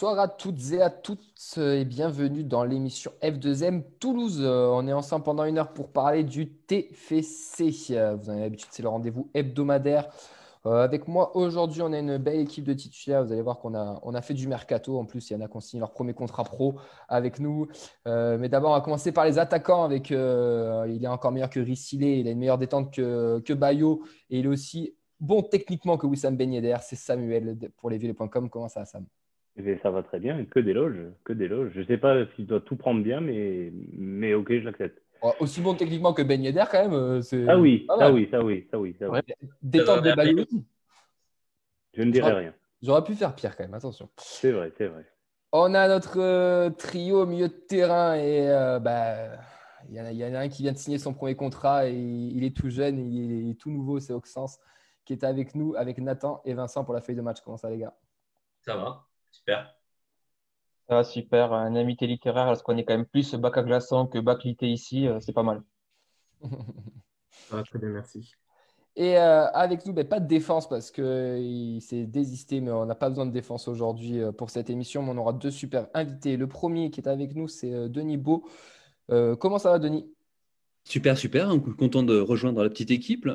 Bonsoir à toutes et à tous et bienvenue dans l'émission F2M Toulouse. Euh, on est ensemble pendant une heure pour parler du TFC. Euh, vous avez l'habitude, c'est le rendez-vous hebdomadaire. Euh, avec moi aujourd'hui, on a une belle équipe de titulaires. Vous allez voir qu'on a, on a fait du mercato. En plus, il y en a qui ont signé leur premier contrat pro avec nous. mais d'abord, on va commencer par les attaquants. Avec, il est encore meilleur que Rissilé. Il a une meilleure détente que, que Bayo. Et il est aussi bon techniquement que Wissam Ben Yedder. C'est Samuel pour lesvilles.com. Comment ça, Sam? Eh ça va très bien, que des loges, que des loges. Je ne sais pas s'il doit tout prendre bien, mais, mais ok, je l'accepte. Aussi bon techniquement que Ben Yedder, quand même. Euh, ah oui, ça oui, ça oui, ça oui, ça oui. Détente de ballon. Je ne dirais rien. J'aurais pu faire pire quand même, attention. C'est vrai, c'est vrai. On a notre euh, trio au milieu de terrain et euh, bah, il y, y, en a un qui vient de signer son premier contrat et il est tout jeune, il est, tout nouveau, c'est Oxens qui est avec nous, avec Nathan et Vincent pour la feuille de match. Comment ça les gars? Ça va. Super. Ça va, super. Un invité littéraire, parce qu'on est quand même plus bac à glaçon que bac litté ici, euh, c'est pas mal. ah, très bien, merci. Et euh, avec nous, ben, pas de défense parce qu'il s'est désisté, mais on n'a pas besoin de défense aujourd'hui euh, pour cette émission. Mais on aura deux super invités. Le premier qui est avec nous, c'est Denis Beau. comment ça va, Denis? Super, super. Content de rejoindre la petite équipe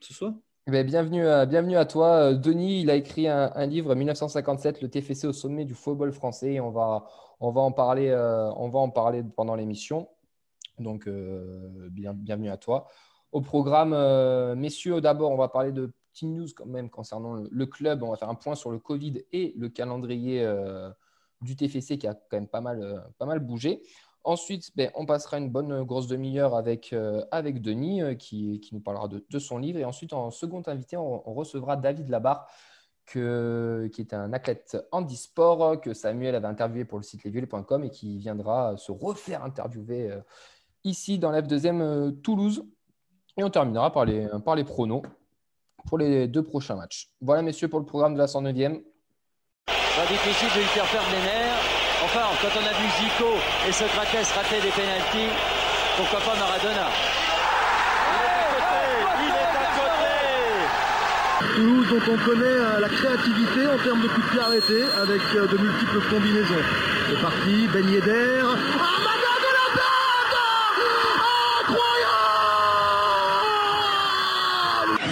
ce soir. Eh ben, bienvenue, à, toi. Euh, Denis, il a écrit un, livre 1957, le TFC au sommet du football français. on va, on va, en, parler, euh, on va en parler pendant l'émission. Donc, euh, bienvenue à toi. Au programme, messieurs, d'abord, on va parler de petites news quand même concernant le, club. On va faire un point sur le Covid et le calendrier du TFC qui a quand même pas mal bougé. Ensuite, ben, on passera une bonne euh, grosse demi-heure avec, euh, avec Denis euh, qui, qui, nous parlera de, de, son livre. Et ensuite, en second invité, on, recevra David Labarre, que, qui est un athlète handisport que Samuel avait interviewé pour le site lesviolets.com et qui viendra se refaire interviewer ici dans la 2 Toulouse. Et on terminera par les, par les pronos pour les deux prochains matchs. Voilà, messieurs, pour le programme de la 109e. Pas difficile de lui faire perdre les nerfs. Enfin, quand on a vu Zico et Socrates rater des pénalties, pourquoi pas Maradona Il est à côté Toulouse, dont on connaît euh, la créativité en termes de coups de pied arrêtés, avec euh, de multiples combinaisons. C'est parti, Ben Yedder. Ah, de la Incroyable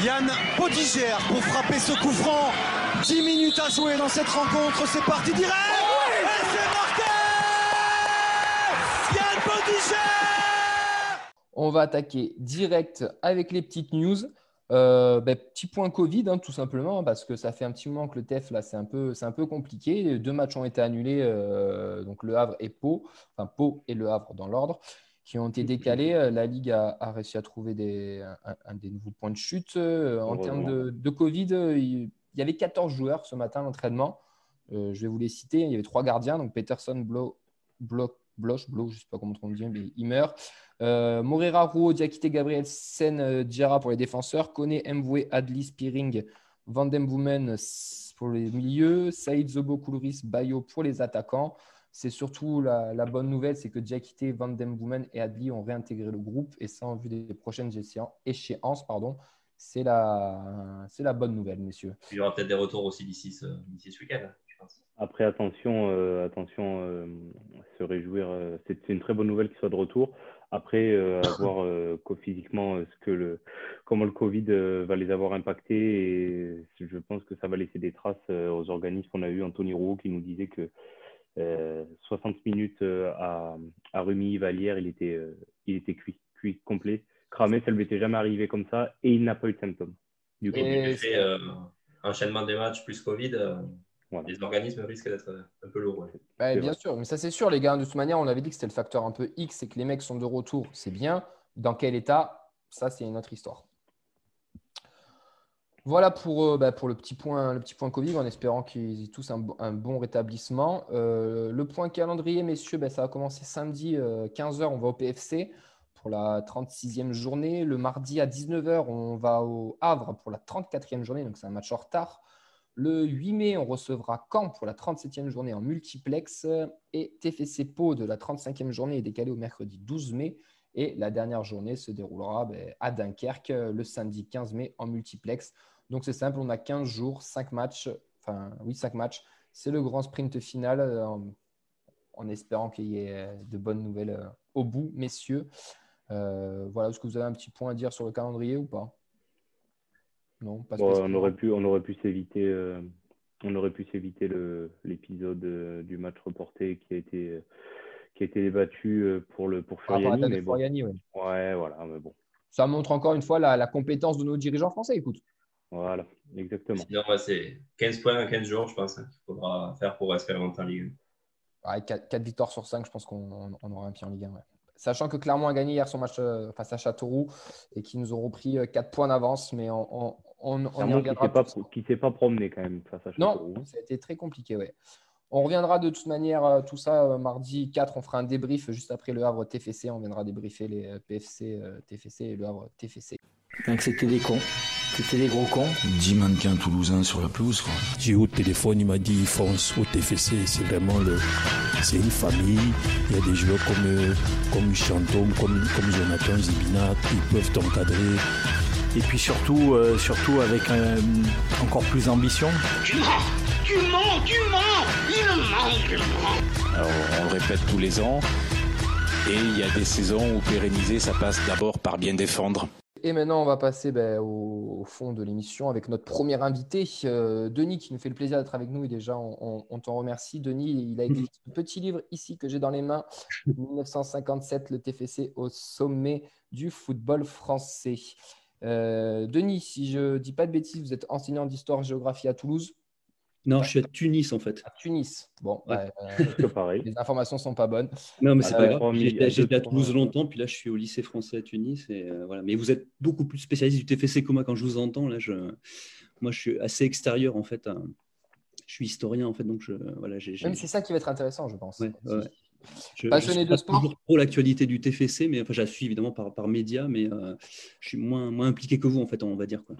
Yann Podigère pour frapper ce coup franc. 10 minutes à jouer dans cette rencontre, c'est parti direct On va attaquer direct avec les petites news. Euh, ben, petit point Covid, hein, tout simplement, parce que ça fait un petit moment que le TEF, là, c'est un, peu, un peu compliqué. Deux matchs ont été annulés, euh, donc Le Havre et Pau, enfin Pau et Le Havre dans l'ordre, qui ont été décalés. Euh, la Ligue a, réussi à trouver des, un, des nouveaux points de chute. en termes de, Covid, il, y avait 14 joueurs ce matin à l'entraînement. je vais vous les citer. Il y avait trois gardiens, donc Peterson, Blo, Bloch, Bloch, je ne sais pas comment on dit, mais il meurt. Euh, Morera, Rouault, Diakite, Gabriel, Sen, euh, Djara pour les défenseurs. Kone, Mvoué, Adli, Spiring, Vandemboumen pour les milieux. Saïd Zobo, Koulouris, Bayo pour les attaquants. C'est surtout la, bonne nouvelle, c'est que Diakite, Vandemboumen et Adli ont réintégré le groupe. Et ça, en vue des prochaines échéances, pardon, c'est la, la bonne nouvelle, messieurs. Il y aura peut-être des retours aussi d'ici ce, ce week-end. Après, attention, euh, attention, euh, se réjouir. Euh, c'est une très bonne nouvelle qu'il soit de retour. Après, à voir physiquement ce que le, comment le Covid va les avoir impactés. Et je pense que ça va laisser des traces aux organismes. On a eu Anthony Roux qui nous disait que 60 minutes à, à Rumi Valière, il était, il était cuit, cuit complet. Cramé, ça ne lui était jamais arrivé comme ça et il n'a pas eu de symptômes. Du coup, et fait, enchaînement des matchs plus Covid. Les organismes risquent d'être euh, un peu lourds. bien sûr, mais ça c'est sûr, les gars. De toute manière, on avait dit que c'était le facteur un peu X et que les mecs sont de retour. C'est bien. Dans quel état Ça, c'est une autre histoire. Voilà pour, euh, bah, pour le, petit point, le petit point Covid, en espérant qu'ils aient tous un, bon rétablissement. Euh, le point calendrier, messieurs, bah, ça va commencer samedi 15h, on va au PFC pour la 36e journée. Le mardi à 19h, on va au Havre pour la 34e journée, donc c'est un match en retard. Le 8 mai, on recevra Caen pour la 37e journée en multiplex et TFC Pau de la 35e journée est décalée au mercredi 12 mai. Et la dernière journée se déroulera ben, à Dunkerque le samedi 15 mai en multiplex. Donc c'est simple, on a 15 jours, 5 matchs, enfin oui, 5 matchs, C'est le grand sprint final en, espérant qu'il y ait de bonnes nouvelles au bout, messieurs. voilà, est-ce que vous avez un petit point à dire sur le calendrier ou pas? Non, pas on aurait pu, on aurait pu s'éviter, on aurait pu s'éviter l'épisode du match reporté qui a été qui a été débattu pour le pour Furiani, mais bon. Ouais, voilà, mais bon ça montre encore une fois la, compétence de nos dirigeants français. Écoute. Voilà, exactement. Sinon, c'est 15 points en 15 jours, je pense, hein, qu'il faudra faire pour espérer monter en Ligue 1. 4, victoires sur 5, je pense qu'on aura un pied en Ligue 1. Sachant que Clermont a gagné hier son match euh, face à Châteauroux et qu'ils nous ont repris 4 euh, points d'avance, mais on, on, on y reviendra. Qui ne s'est pas promené quand même face à Châteauroux. Non, ça a été très compliqué, ouais. On reviendra de toute manière, euh, tout ça, euh, mardi 4, on fera un débrief juste après le Havre TFC. On viendra débriefer les euh, PFC, TFC et le Havre TFC. Donc c'était des cons. C'était des gros cons. 10 mannequins toulousains sur la pelouse. J'ai eu au téléphone, il m'a dit fonce au TFC. C'est vraiment le. C'est une famille. Il y a des joueurs comme, comme Chantôme, comme, comme Jonathan Zibina. Ils peuvent t'encadrer. Et puis surtout, surtout avec encore plus d'ambition. Tu mens Tu mens Tu mens alors, on le répète tous les ans. Et il y a des saisons où pérenniser, ça passe d'abord par bien défendre. Et maintenant, on va passer ben, au, fond de l'émission avec notre premier invité, euh, Denis, qui nous fait le plaisir d'être avec nous. Et déjà, on, t'en remercie. Denis, il a écrit un petit livre ici que j'ai dans les mains 1957, le TFC au sommet du football français. Euh, Denis, si je ne dis pas de bêtises, vous êtes enseignant d'histoire-géographie à Toulouse. Non, je suis à Tunis en fait. À Tunis. Bon, pareil. Les informations sont pas bonnes. Non, mais c'est pas grave. J'étais à Toulouse longtemps, puis là je suis au lycée français à Tunis. Et, euh, voilà. Mais vous êtes beaucoup plus spécialiste du TFC que moi quand je vous entends. Là, je... Moi, je suis assez extérieur en fait. Je suis historien en fait, donc je... voilà. Même c'est ça qui va être intéressant, je pense. Je, Passionné de sport. Toujours trop l'actualité du TFC, mais enfin, je la suis évidemment par, par médias, mais euh, je suis moins, moins impliqué que vous en fait, on va dire quoi.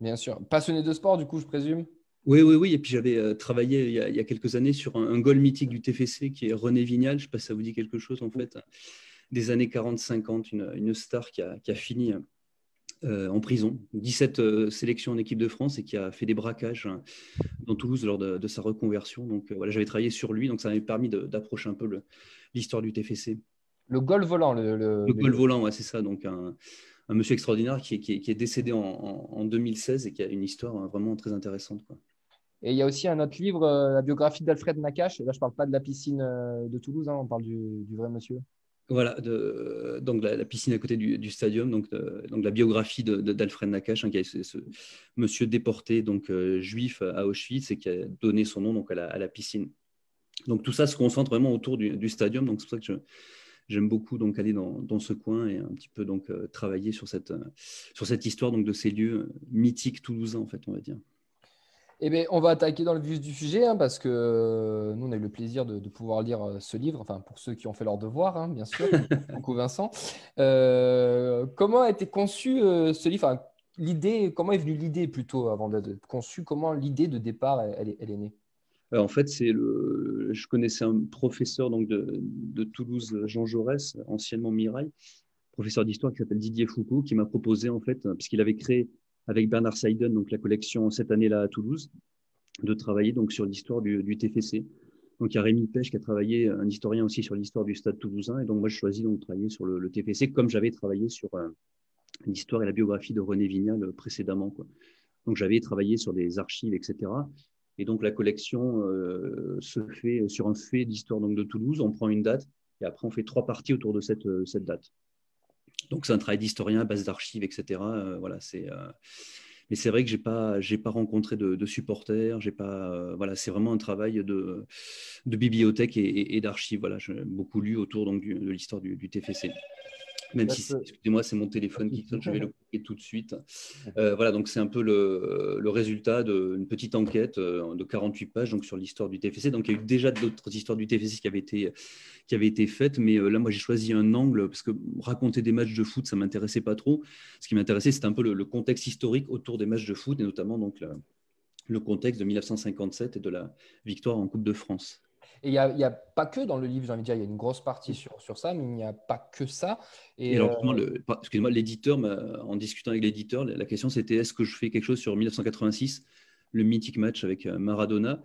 Bien sûr. Passionné de sport, du coup, je présume? Oui, oui, oui. Et puis j'avais euh, travaillé il y, a, quelques années sur un, goal mythique du TFC qui est René Vignal. Je ne sais pas si ça vous dit quelque chose en fait. Des années 40-50, une, star qui a, fini euh, en prison, 17 euh, sélections en équipe de France et qui a fait des braquages hein, dans Toulouse lors de, sa reconversion. Donc voilà, j'avais travaillé sur lui, donc ça m'avait permis d'approcher un peu l'histoire du TFC. Le goal volant, le, le, goal volant, ouais, c'est ça. Donc un, monsieur extraordinaire qui est, décédé en, en, 2016 et qui a une histoire hein, vraiment très intéressante. Quoi. Et il y a aussi un autre livre, euh, la biographie d'Alfred Nakache. Là, je ne parle pas de la piscine euh, de Toulouse, hein, on parle du, vrai monsieur. Voilà, de, donc la, piscine à côté du, stadium, donc, donc la biographie d'Alfred Nakache, hein, qui est ce, monsieur déporté, donc euh, juif à Auschwitz, et qui a donné son nom donc, à, la, piscine. Donc tout ça se concentre vraiment autour du, stadium, donc c'est pour ça que j'aime beaucoup donc aller dans, dans, ce coin et un petit peu donc travailler sur cette, sur cette histoire donc de ces lieux mythiques toulousains, en fait, on va dire. Eh bien, on va attaquer dans le vif du sujet hein, parce que euh, nous, on a eu le plaisir de, pouvoir lire euh, ce livre, enfin pour ceux qui ont fait leur devoir, hein, bien sûr, beaucoup Vincent. Euh, comment a été conçu ce livre? L'idée, Comment est venue l'idée plutôt avant d'être conçu Comment l'idée de départ, elle, est, née? En fait, c'est le. Je connaissais un professeur donc de, de Toulouse, Jean Jaurès, anciennement Mirail, professeur d'histoire qui s'appelle Didier Foucault, qui m'a proposé en fait, puisqu'il avait créé avec Bernard Seiden, donc la collection cette année-là à Toulouse, de travailler donc sur l'histoire du, TFC. Donc il y a Rémi Pêche qui a travaillé, un historien aussi sur l'histoire du Stade Toulousain, et donc moi je choisis donc de travailler sur le, TFC comme j'avais travaillé sur euh, l'histoire et la biographie de René Vignal euh, précédemment. Donc j'avais travaillé sur des archives, etc. Et donc la collection euh, se fait sur un fait d'histoire de Toulouse. On prend une date et après on fait trois parties autour de cette date. Donc c'est un travail d'historien, base d'archives, etc. Euh, voilà, c'est. Euh, mais c'est vrai que j'ai pas, pas rencontré de, supporters. J'ai pas, euh, voilà, c'est vraiment un travail de, bibliothèque et, d'archives. Voilà, j'ai beaucoup lu autour de l'histoire du, TFC. Même si, excusez-moi, c'est mon téléphone qui sonne, je vais le couper tout de suite. Euh, voilà, donc c'est un peu le, le résultat d'une petite enquête euh, de 48 pages donc, sur l'histoire du TFC. Donc il y a eu déjà d'autres histoires du TFC qui avaient été, qui avaient été faites, mais euh, là, moi, j'ai choisi un angle parce que raconter des matchs de foot, ça ne m'intéressait pas trop. Ce qui m'intéressait, c'était un peu le, contexte historique autour des matchs de foot et notamment donc, le contexte de 1957 et de la victoire en Coupe de France. Et il n'y a, pas que dans le livre, j'ai envie de dire, il y a une grosse partie sur, sur ça, mais il n'y a pas que ça. Et, alors, euh, excusez-moi, l'éditeur, en discutant avec l'éditeur, la question c'était est-ce que je fais quelque chose sur 1986, le mythique match avec euh, Maradona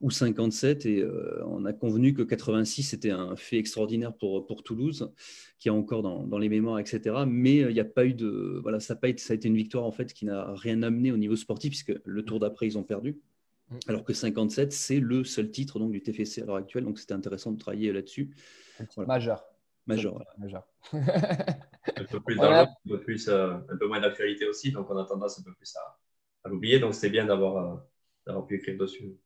ou 57. Et euh, on a convenu que 86, c'était un fait extraordinaire pour, pour Toulouse, qui est encore dans, dans les mémoires, etc. Mais euh, il n'y a pas eu de. Voilà, ça a, pas été, ça a été une victoire en fait qui n'a rien amené au niveau sportif, puisque le tour d'après, ils ont perdu. Mm. Alors que 57, c'est le seul titre donc, du TFC à l'heure actuelle. Donc c'était intéressant de travailler là-dessus. Majeur. Majeur. Majeur. un peu plus voilà. un, peu plus, euh, un peu moins d'actualité aussi. Donc on a tendance un peu plus à, à l'oublier. Donc c'est bien d'avoir d'avoir pu écrire dessus.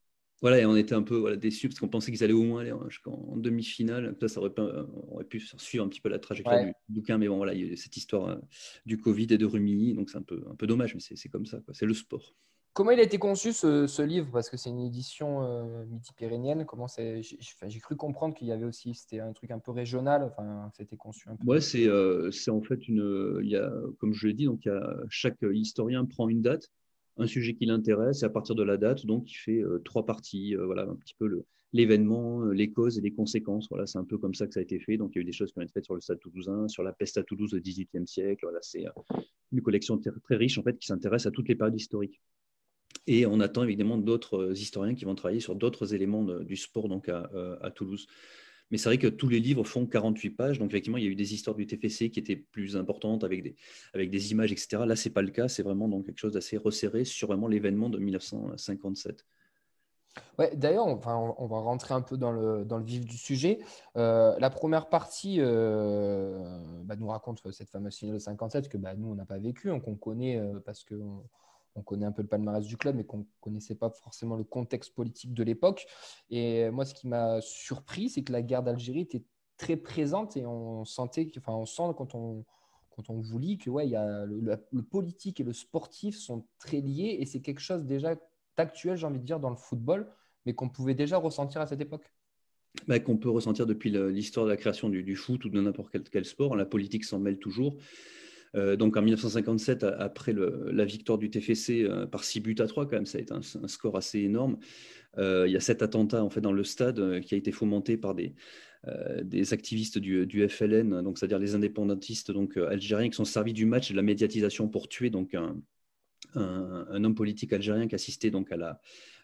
Voilà, et on était un peu voilà, déçus parce qu'on pensait qu'ils allaient au moins aller en, demi-finale. Ça, ça aurait, pu, on aurait pu suivre un petit peu la trajectoire ouais. du, bouquin, mais bon, voilà, il y a cette histoire euh, du Covid et de Rumini, donc c'est un peu, un peu dommage, mais c'est comme ça, c'est le sport. Comment il a été conçu ce, ce livre? Parce que c'est une édition euh, midi-pyrénéenne. Comment c'est J'ai cru comprendre qu'il y avait aussi, c'était un truc un peu régional. Enfin, c'était conçu un peu. Ouais, c'est euh, en fait une. Il y a, comme je l'ai dit, donc il y a, chaque historien prend une date un sujet qui l'intéresse et à partir de la date, donc il fait euh, trois parties, euh, voilà un petit peu l'événement, euh, les causes et les conséquences. Voilà, c'est un peu comme ça que ça a été fait. Donc il y a eu des choses qui ont été faites sur le stade toulousain, sur la peste à Toulouse au XVIIIe siècle. Voilà, c'est une collection très riche en fait qui s'intéresse à toutes les périodes historiques. Et on attend évidemment d'autres historiens qui vont travailler sur d'autres éléments du sport donc à, à Toulouse. Mais c'est vrai que tous les livres font 48 pages. Donc, effectivement, il y a eu des histoires du TFC qui étaient plus importantes avec des, images, etc. Là, ce n'est pas le cas. C'est vraiment donc quelque chose d'assez resserré sur vraiment l'événement de 1957. Ouais, D'ailleurs, on, va, on va rentrer un peu dans le, vif du sujet. Euh, la première partie euh, bah, nous raconte cette fameuse finale de 57 que bah, nous, on n'a pas vécu, hein, qu'on connaît euh, parce qu'on on connaît un peu le palmarès du club, mais qu'on ne connaissait pas forcément le contexte politique de l'époque. Et moi, ce qui m'a surpris, c'est que la guerre d'Algérie était très présente et on sentait, enfin, on sent quand on, quand on vous lit que ouais, y a le, politique et le sportif sont très liés et c'est quelque chose déjà d'actuel, j'ai envie de dire, dans le football, mais qu'on pouvait déjà ressentir à cette époque. Bah, qu'on peut ressentir depuis l'histoire de la création du, du, foot ou de n'importe quel, quel, sport. La politique s'en mêle toujours. Euh, donc en 1957, après la victoire du TFC euh, par 6 buts à 3, quand même, ça a été un, score assez énorme. Euh, il y a cet attentat en fait dans le stade qui a été fomenté par des, des activistes du, du FLN, donc c'est-à-dire les indépendantistes donc algériens qui sont servis du match et de la médiatisation pour tuer donc un, un, homme politique algérien qui assistait donc à la,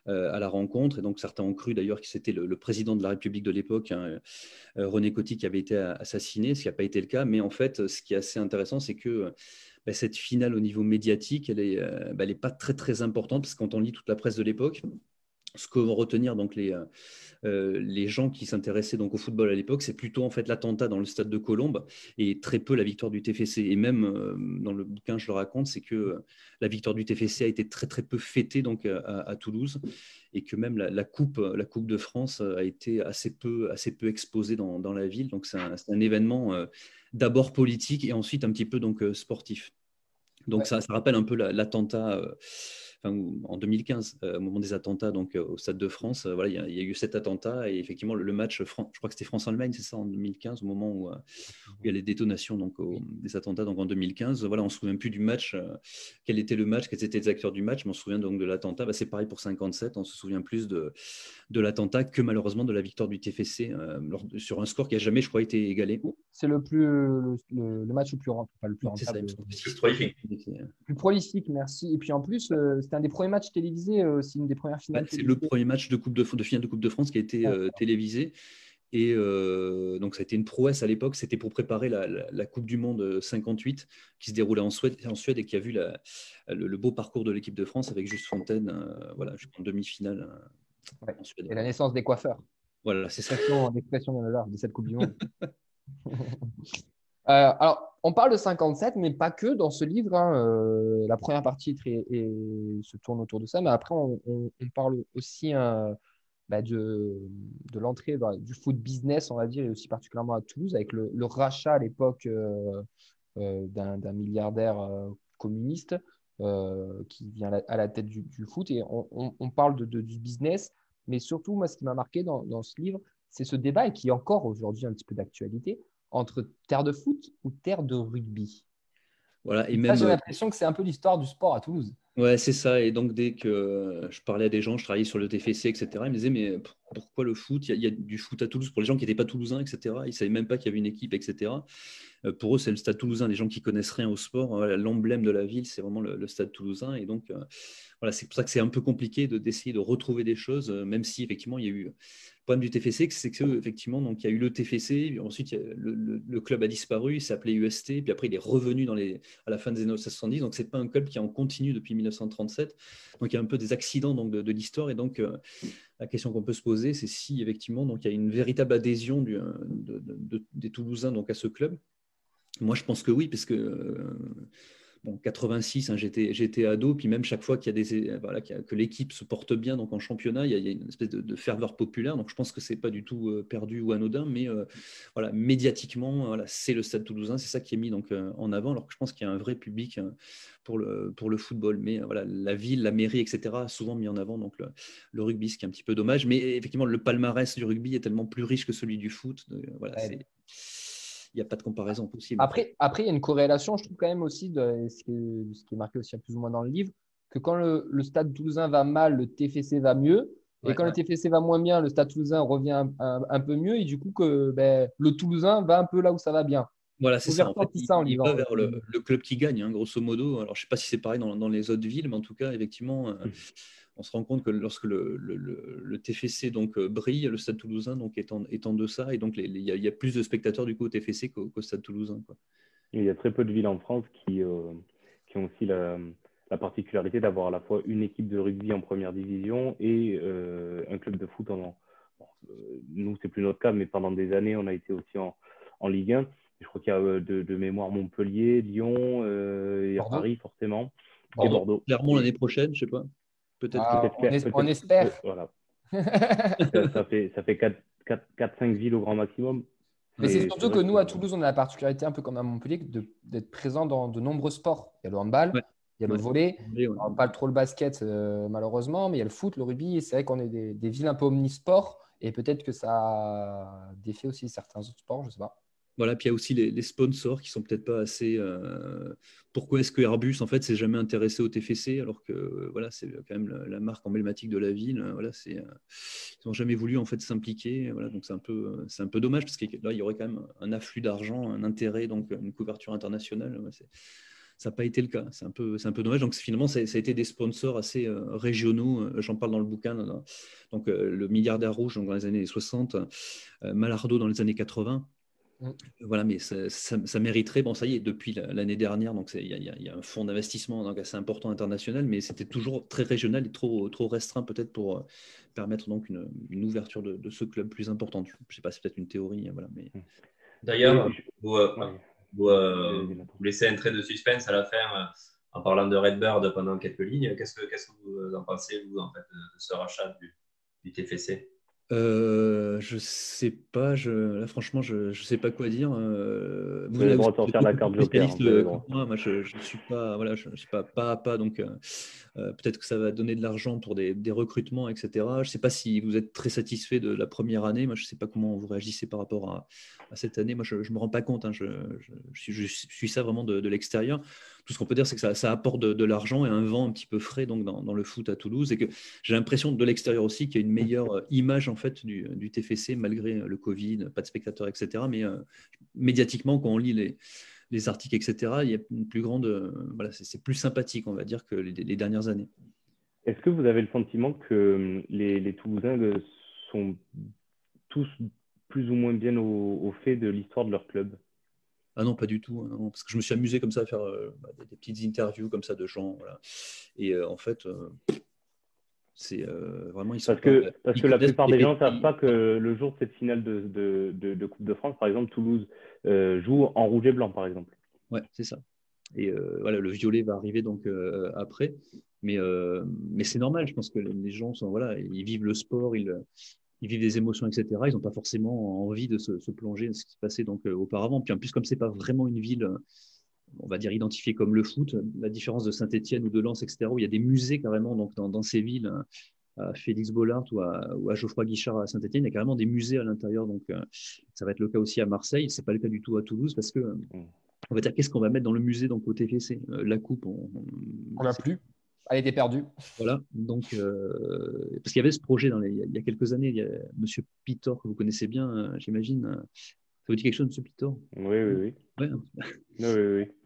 euh, à la rencontre. Et donc, certains ont cru d'ailleurs que c'était le, le, président de la République de l'époque, hein, euh, René Coty, qui avait été assassiné, ce qui n'a pas été le cas. Mais en fait, ce qui est assez intéressant, c'est que bah, cette finale au niveau médiatique, elle n'est euh, bah, pas très, très importante, parce que quand on lit toute la presse de l'époque, ce que vont retenir donc les, euh, les gens qui s'intéressaient donc au football à l'époque, c'est plutôt en fait l'attentat dans le stade de Colombes et très peu la victoire du TFC. Et même euh, dans le bouquin, je le raconte, c'est que euh, la victoire du TFC a été très très peu fêtée donc à, à Toulouse et que même la, la, coupe la coupe de France a été assez peu assez peu exposée dans, dans la ville. Donc c'est un, un, événement d'abord politique et ensuite un petit peu donc sportif. Donc ouais. ça, ça, rappelle un peu l'attentat enfin, en 2015, euh, au moment des attentats donc, euh, au Stade de France. Euh, voilà, il y, y, a eu cet attentat et effectivement le, le match, je crois que c'était France-Allemagne, c'est ça, en 2015, au moment où, où, il y a les détonations donc, au, des attentats donc, en 2015. Voilà, on ne se souvient plus du match, quel était le match, quels étaient les acteurs du match, mais on se souvient donc de l'attentat. Bah, c'est pareil pour 57, on se souvient plus de, de l'attentat que malheureusement de la victoire du TFC lors, sur un score qui n'a jamais, je crois, été égalé. C'est le, plus, le, le, match le plus rentable, pas le plus rentable. Prolifique. Plus prolifique, merci. Et puis en plus, c'était un des premiers matchs télévisés, aussi une des premières finales. c'est le premier match de, coupe de, de finale de Coupe de France qui a été euh, télévisé. Et euh, donc, ça a été une prouesse à l'époque. C'était pour préparer la, la, la, Coupe du Monde 58 qui se déroulait en Suède, en Suède et qui a vu la, le, le, beau parcours de l'équipe de France avec Juste Fontaine euh, voilà, jusqu'en demi-finale ouais. en Suède. Et la naissance des coiffeurs. Voilà, c'est ça. L'expression de cette Coupe du Monde. Euh, alors, on parle de 57, mais pas que dans ce livre. Hein, euh, la première partie se tourne autour de ça, mais après, on, parle aussi euh, bah, de, l'entrée du foot business, on va dire, et aussi particulièrement à Toulouse, avec le, rachat à l'époque euh, d'un milliardaire communiste qui vient à la tête du, foot. Et on, parle de, du business, mais surtout, moi, ce qui m'a marqué dans, dans ce livre, c'est ce débat, et qui est encore aujourd'hui un petit peu d'actualité, entre terre de foot ou terre de rugby. Voilà, et même. J'ai l'impression que c'est un peu l'histoire du sport à Toulouse. Ouais, c'est ça. Et donc, dès que je parlais à des gens, je travaillais sur le TFC, etc., ils me disaient, mais pourquoi le foot? Il y, a, du foot à Toulouse pour les gens qui n'étaient pas toulousains, etc. Ils ne savaient même pas qu'il y avait une équipe, etc. Euh, pour eux, c'est le stade toulousain. Les gens qui connaissent rien au sport, l'emblème de la ville, c'est vraiment le, stade toulousain. Et donc, euh, voilà, c'est pour ça que c'est un peu compliqué d'essayer de, retrouver des choses, euh, même si effectivement, il y a eu problème du TFC, c'est que effectivement, donc il y a eu le TFC, ensuite le, club a disparu, il s'appelait UST, puis après il est revenu à la fin des années 70. Donc c'est pas un club qui est en continu depuis 1937. Donc il y a un peu des accidents de, l'histoire et donc la question qu'on peut se poser, c'est si effectivement donc il y a une véritable adhésion des Toulousains donc à ce club. Moi je pense que oui, parce que euh, bon, 86, hein, j'étais, ado, puis même chaque fois qu'il y a des, voilà, que l'équipe se porte bien donc en championnat, il y a, une espèce de, ferveur populaire. Donc je pense que c'est pas du tout euh, perdu ou anodin, mais euh, voilà, médiatiquement, voilà, c'est le Stade Toulousain, c'est ça qui est mis donc euh, en avant. Alors que je pense qu'il y a un vrai public pour le pour le football, mais voilà, la ville, la mairie, etc. a souvent mis en avant donc le, rugby, ce qui est un petit peu dommage. Mais effectivement, le palmarès du rugby est tellement plus riche que celui du foot. voilà, n'y a pas de comparaison possible. Après, après, il y a une corrélation, je trouve quand même aussi, de, ce, qui est, ce qui est marqué aussi plus ou moins dans le livre, que quand le, stade toulousain va mal, le TFC va mieux. Et quand le TFC va moins bien, le stade toulousain revient un, peu mieux. Et du coup, que ben, le toulousain va un peu là où ça va bien. Voilà, c'est ça. En fait, il, il va vers le, club qui gagne, hein, grosso modo. Alors, je ne sais pas si c'est pareil dans, dans, les autres villes, mais en tout cas, effectivement, euh, mmh on se rend compte que lorsque le, TFC donc euh, brille, le Stade Toulousain donc est en, est en deçà et donc il y, a plus de spectateurs du coup au TFC qu'au Stade Toulousain. Il y a très peu de villes en France qui, euh, qui ont aussi la, particularité d'avoir à la fois une équipe de rugby en première division et euh, un club de foot en. Bon, nous, c'est plus notre cas, mais pendant des années, on a été aussi en, en Ligue 1. Je crois qu'il y a de, mémoire Montpellier, Lyon, et Paris forcément, et Bordeaux. Clermont l'année prochaine, je sais pas. Peut-être ah, on, espère. Voilà. ça, fait, ça fait 4-5 villes au grand maximum. Mais c'est surtout que nous, à Toulouse, on a la particularité, un peu comme à Montpellier, d'être présent dans de nombreux sports. Il y a le handball, il y a le volley, on parle trop le basket, euh, malheureusement, mais il y a le foot, le rugby. C'est vrai qu'on est des, des, villes un peu omnisports et peut-être que ça défait aussi certains autres sports, je ne sais pas. Voilà, puis il y a aussi les, sponsors qui sont peut-être pas assez. Euh, pourquoi est-ce que Airbus en fait s'est jamais intéressé au TFC alors que voilà c'est quand même la, marque emblématique de la ville. Voilà, c'est euh, ils n'ont jamais voulu en fait s'impliquer. Voilà, donc c'est un peu c'est un peu dommage parce que là il y aurait quand même un afflux d'argent, un intérêt donc une couverture internationale. ça n'a pas été le cas. C'est un peu, c'est un peu dommage. Donc finalement, ça, a été des sponsors assez euh, régionaux. J'en parle dans le bouquin. Donc le milliardaire rouge dans les années 60, Malardo dans les années 80. Mm. Voilà, mais ça, mériterait. Bon, ça y est, depuis l'année dernière, donc il y, a un fonds d'investissement assez important international, mais c'était toujours très régional et trop, trop restreint peut-être pour euh, permettre donc une, ouverture de, ce club plus importante. Je ne sais pas, c'est peut-être une théorie, voilà. Mais d'ailleurs, vous, euh, euh, vous, laissez un trait de suspense à la fin en parlant de Redbird pendant quelques lignes. Qu'est-ce que, qu'est-ce que vous en pensez vous en fait de, ce rachat du, du TFC euh, je sais pas, je, là franchement, je, je sais pas quoi dire. Euh, vous avez le droit de sortir la carte. Hein, moi, moi, je, je suis pas, voilà, je, suis pas pas à pas, donc euh, peut-être que ça va donner de l'argent pour des, recrutements, etc. Je sais pas si vous êtes très satisfait de la première année. Moi, je sais pas comment vous réagissez par rapport à, cette année. Moi, je, je me rends pas compte. Hein, je, suis ça vraiment de, de l'extérieur tout ce qu'on peut dire, c'est que ça, apporte de, l'argent et un vent un petit peu frais donc, dans, le foot à Toulouse. Et que j'ai l'impression de l'extérieur aussi qu'il y a une meilleure euh, image en fait, du, TFC malgré le Covid, pas de spectateurs, etc. Mais euh, médiatiquement, quand on lit les, les, articles, etc., il y a une plus grande. Euh, voilà, c'est plus sympathique, on va dire, que les, dernières années. Est-ce que vous avez le sentiment que les, les Toulousains sont tous plus ou moins bien au fait de l'histoire de leur club? Ah non, pas du tout. Hein, parce que je me suis amusé comme ça à faire euh, bah, des, petites interviews comme ça de gens. Et euh, en fait, euh, c'est vraiment. Ils parce que, parce que la plupart des gens ne savent pas que le jour de cette finale de, de, Coupe de France, par exemple, Toulouse joue en rouge et blanc, par exemple. Ouais, c'est ça. Et voilà, le violet va arriver donc après. Mais, mais c'est normal, je pense que les gens sont, voilà, ils vivent le sport, ils, ils vivent des émotions, etc. Ils n'ont pas forcément envie de se, plonger dans ce qui se passait donc, euh, auparavant. Puis en plus, comme c'est pas vraiment une ville, euh, on va dire, identifiée comme le foot, la différence de Saint-Etienne ou de Lens, etc., où il y a des musées carrément donc, dans, ces villes, hein, à Félix Bollard ou à, Geoffroy Guichard à Saint-Etienne, il y a carrément des musées à l'intérieur. Donc euh, ça va être le cas aussi à Marseille. C'est pas le cas du tout à Toulouse parce que. On va dire qu'est-ce qu'on va mettre dans le musée donc au TFC La coupe, on, n'a plus Elle était perdue. Voilà, donc, parce qu'il y avait ce projet dans il y a quelques années, il y a Monsieur Pitor, que vous connaissez bien, j'imagine. Ça vous dit quelque chose, Monsieur Pitor? Oui, oui, oui. Ouais. oui, oui, oui.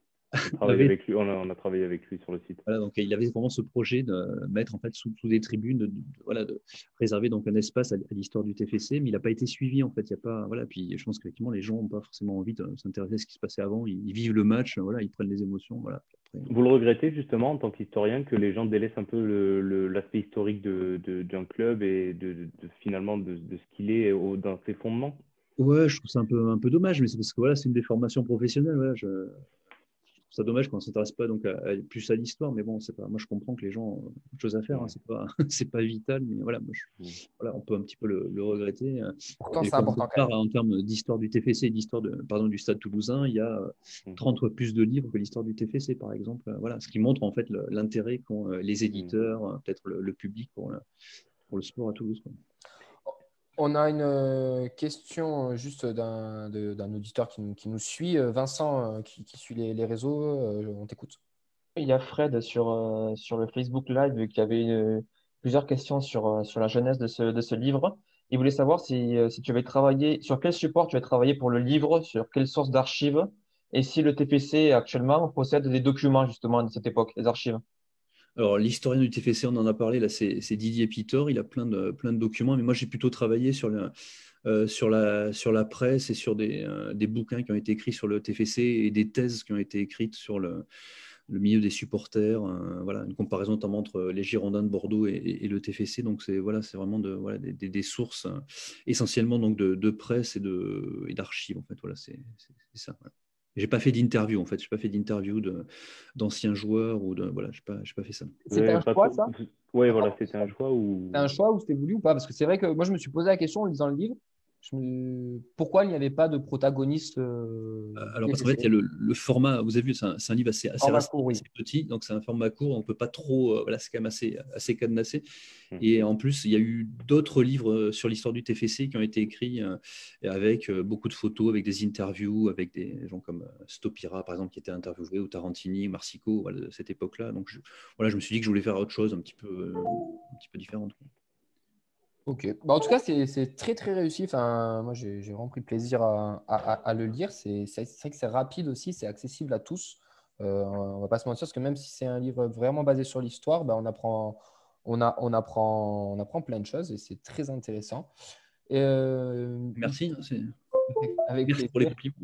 On, avec lui, on, a, travaillé avec lui sur le site. Voilà, donc il avait vraiment ce projet de mettre en fait sous, des tribunes, de, voilà, de réserver donc un espace à, l'histoire du TFC, mais il n'a pas été suivi en fait. Il y a pas, voilà, puis je pense qu'effectivement les gens n'ont pas forcément envie de s'intéresser à ce qui se passait avant. Ils, vivent le match, voilà, ils prennent les émotions, voilà. Vous le regrettez justement en tant qu'historien que les gens délaissent un peu l'aspect historique d'un club et de, finalement de, ce qu'il est dans ses fondements? Ouais, je trouve ça un peu, un peu dommage, mais c'est parce que voilà, c'est une déformation professionnelle. Voilà, je, c'est dommage qu'on ne s'intéresse pas donc plus à l'histoire, mais bon, c'est pas. Moi, je comprends que les gens ont autre chose à faire. Hein, c'est pas, c'est pas vital, mais voilà, moi, voilà, on peut un petit peu le, regretter. Pourtant, c'est important. En termes d'histoire du TFC et d'histoire de, pardon, du Stade Toulousain, il y a 30 mmh. fois plus de livres que l'histoire du TFC, par exemple. Voilà, ce qui montre en fait l'intérêt qu'ont les mmh. éditeurs, peut-être le, public pour, pour le sport à Toulouse. On a une euh, question euh, juste d'un auditeur qui, nous suit. Euh, Vincent, qui, suit les, réseaux, on t'écoute. Il y a Fred sur, le Facebook Live qui avait plusieurs questions sur, la jeunesse de ce, livre. Il voulait savoir si, tu avais travaillé, sur quel support tu as travaillé pour le livre, sur quelle source d'archives, et si le TPC actuellement possède des documents justement de cette époque, les archives. Alors, l'historien du TFC, on en a parlé, là, c'est Didier Pitor. Il a plein de, plein de documents, mais moi, j'ai plutôt travaillé sur, le, euh, sur, la, sur la presse et sur des, euh, des, bouquins qui ont été écrits sur le TFC et des thèses qui ont été écrites sur le, le milieu des supporters. Euh, voilà, une comparaison notamment entre les Girondins de Bordeaux et, le TFC. Donc, c'est voilà, vraiment des, sources essentiellement donc de, de presse et d'archives. En fait, voilà, c'est ça. J'ai pas fait d'interview en fait, j'ai pas fait d'interview d'anciens joueurs ou de voilà, j'ai pas, pas fait ça. C'était un choix ça? Oui, voilà, c'était un choix ou. C'était un choix ou c'était voulu ou pas? Parce que c'est vrai que moi je me suis posé la question en lisant le livre pourquoi il n'y avait pas de protagoniste euh, euh, Alors, parce qu'en fait, il y a le, format, vous avez vu, c'est un, livre assez, assez, petit, donc c'est un format court, on ne peut pas trop, euh, voilà, c'est quand même assez, assez cadenassé. Mmh. Et en plus, il y a eu d'autres livres sur l'histoire du TFC qui ont été écrits avec beaucoup de photos, avec des interviews, avec des gens comme Stopira, par exemple, qui était interviewé, ou Tarantini, Marsico, voilà, de cette époque-là. Donc, je, voilà, je me suis dit que je voulais faire autre chose, un petit peu, un petit peu différente. Ok. Bah, en tout cas, c'est très très réussi. Enfin, moi, j'ai vraiment pris plaisir à, le lire. C'est vrai que c'est rapide aussi, c'est accessible à tous. Euh, on va pas se mentir, parce que même si c'est un livre vraiment basé sur l'histoire, bah, on, apprend, on, a, on, apprend, on apprend plein de choses et c'est très intéressant. Euh, Merci. Avec Merci pour les compliments.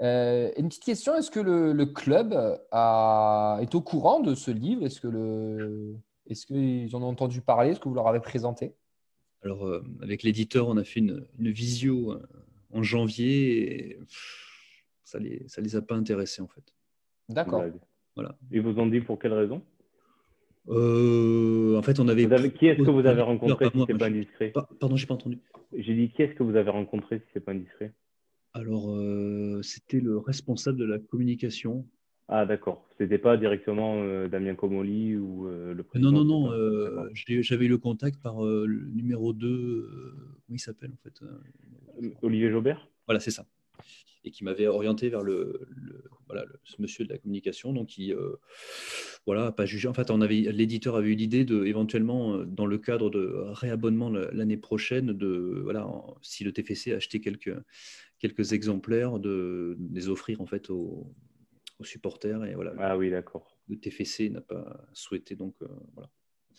Euh, une petite question, est-ce que le, club a, est au courant de ce livre? Est-ce que le, est-ce qu'ils en ont entendu parler? Est-ce que vous leur avez présenté? Alors, euh, avec l'éditeur, on a fait une, visio euh, en janvier et ça ne les, ça les a pas intéressés en fait. D'accord. Voilà. Ils vous ont dit pour quelle raison? Euh, En fait, on avait. qui est-ce que vous avez rencontré si ce n'est pas indiscret? Pardon, j'ai pas entendu. J'ai dit qui est-ce que vous avez rencontré si ce n'est pas indiscret? Alors, c'était le responsable de la communication ah d'accord, c'était pas directement euh, Damien Comoli ou euh, le président Non, non, non, euh, j'avais eu le contact par le numéro 2, comment il s'appelle en fait Olivier Jobert Voilà, c'est ça. Et qui m'avait orienté vers le, voilà, ce monsieur de la communication, donc qui voilà, pas jugé. En fait, l'éditeur avait eu l'idée de éventuellement, dans le cadre de réabonnement l'année prochaine, de voilà, si le TFC achetait quelques quelques exemplaires, de, de les offrir en fait aux supporters. Et voilà, ah oui, d'accord. Le TFC n'a pas souhaité, donc euh, voilà.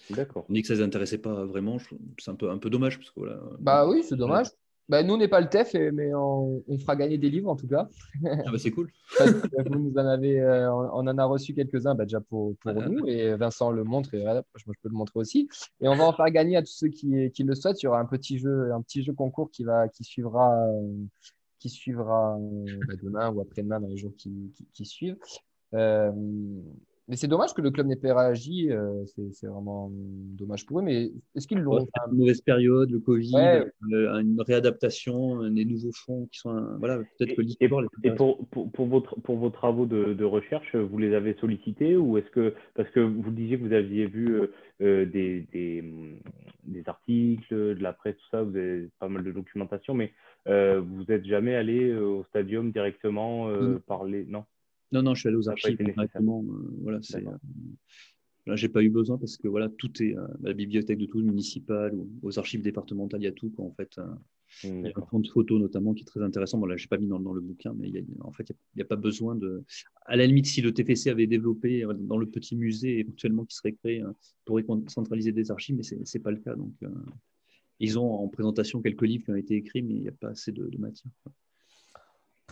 D'accord. On dit que ça ne les intéressait pas vraiment. C'est un peu, un peu dommage. Parce que, voilà, bah oui, c'est dommage. Bah, nous, on n'est pas le TEF, mais on, fera gagner des livres en tout cas. Ah bah c'est cool. vous nous en avez, euh, on en a reçu quelques-uns bah, déjà pour, pour nous et Vincent le montre et je peux le montrer aussi. Et on va en faire gagner à tous ceux qui, qui le souhaitent. Il y aura un petit jeu, un petit jeu concours qui, va, qui suivra euh, qui suivra euh, bah, demain ou après-demain dans les jours qui, suivent. Euh, mais c'est dommage que le club n'ait pas réagi. Euh, c'est vraiment dommage pour eux. Mais est-ce qu'ils l'ont Une mauvaise période, le Covid, une réadaptation, des nouveaux fonds qui sont. voilà, peut-être que Et, et pour, pour, pour, vos, pour vos travaux de, de, recherche, vous les avez sollicités ou est-ce que. Parce que vous disiez que vous aviez vu des, des, des, articles, de la presse, tout ça, vous avez pas mal de documentation, mais euh, vous n'êtes jamais allé euh, au stadium directement euh, parler Non? Non, non, je suis allé aux archives directement. voilà, Là, j'ai pas eu besoin parce que voilà, tout est à la bibliothèque de Toulouse municipale ou aux archives départementales, il y a tout quoi, en fait. Il y a un compte photo notamment qui est très intéressant. Bon, là, je n'ai pas mis dans, dans, le bouquin, mais il y a, en fait, il n'y a, pas besoin de. À la limite, si le TFC avait développé euh, dans le petit musée éventuellement qui serait créé, hein, pourrait centraliser des archives, mais ce n'est pas le cas. Donc, euh, ils ont en présentation quelques livres qui ont été écrits, mais il n'y a pas assez de, matière.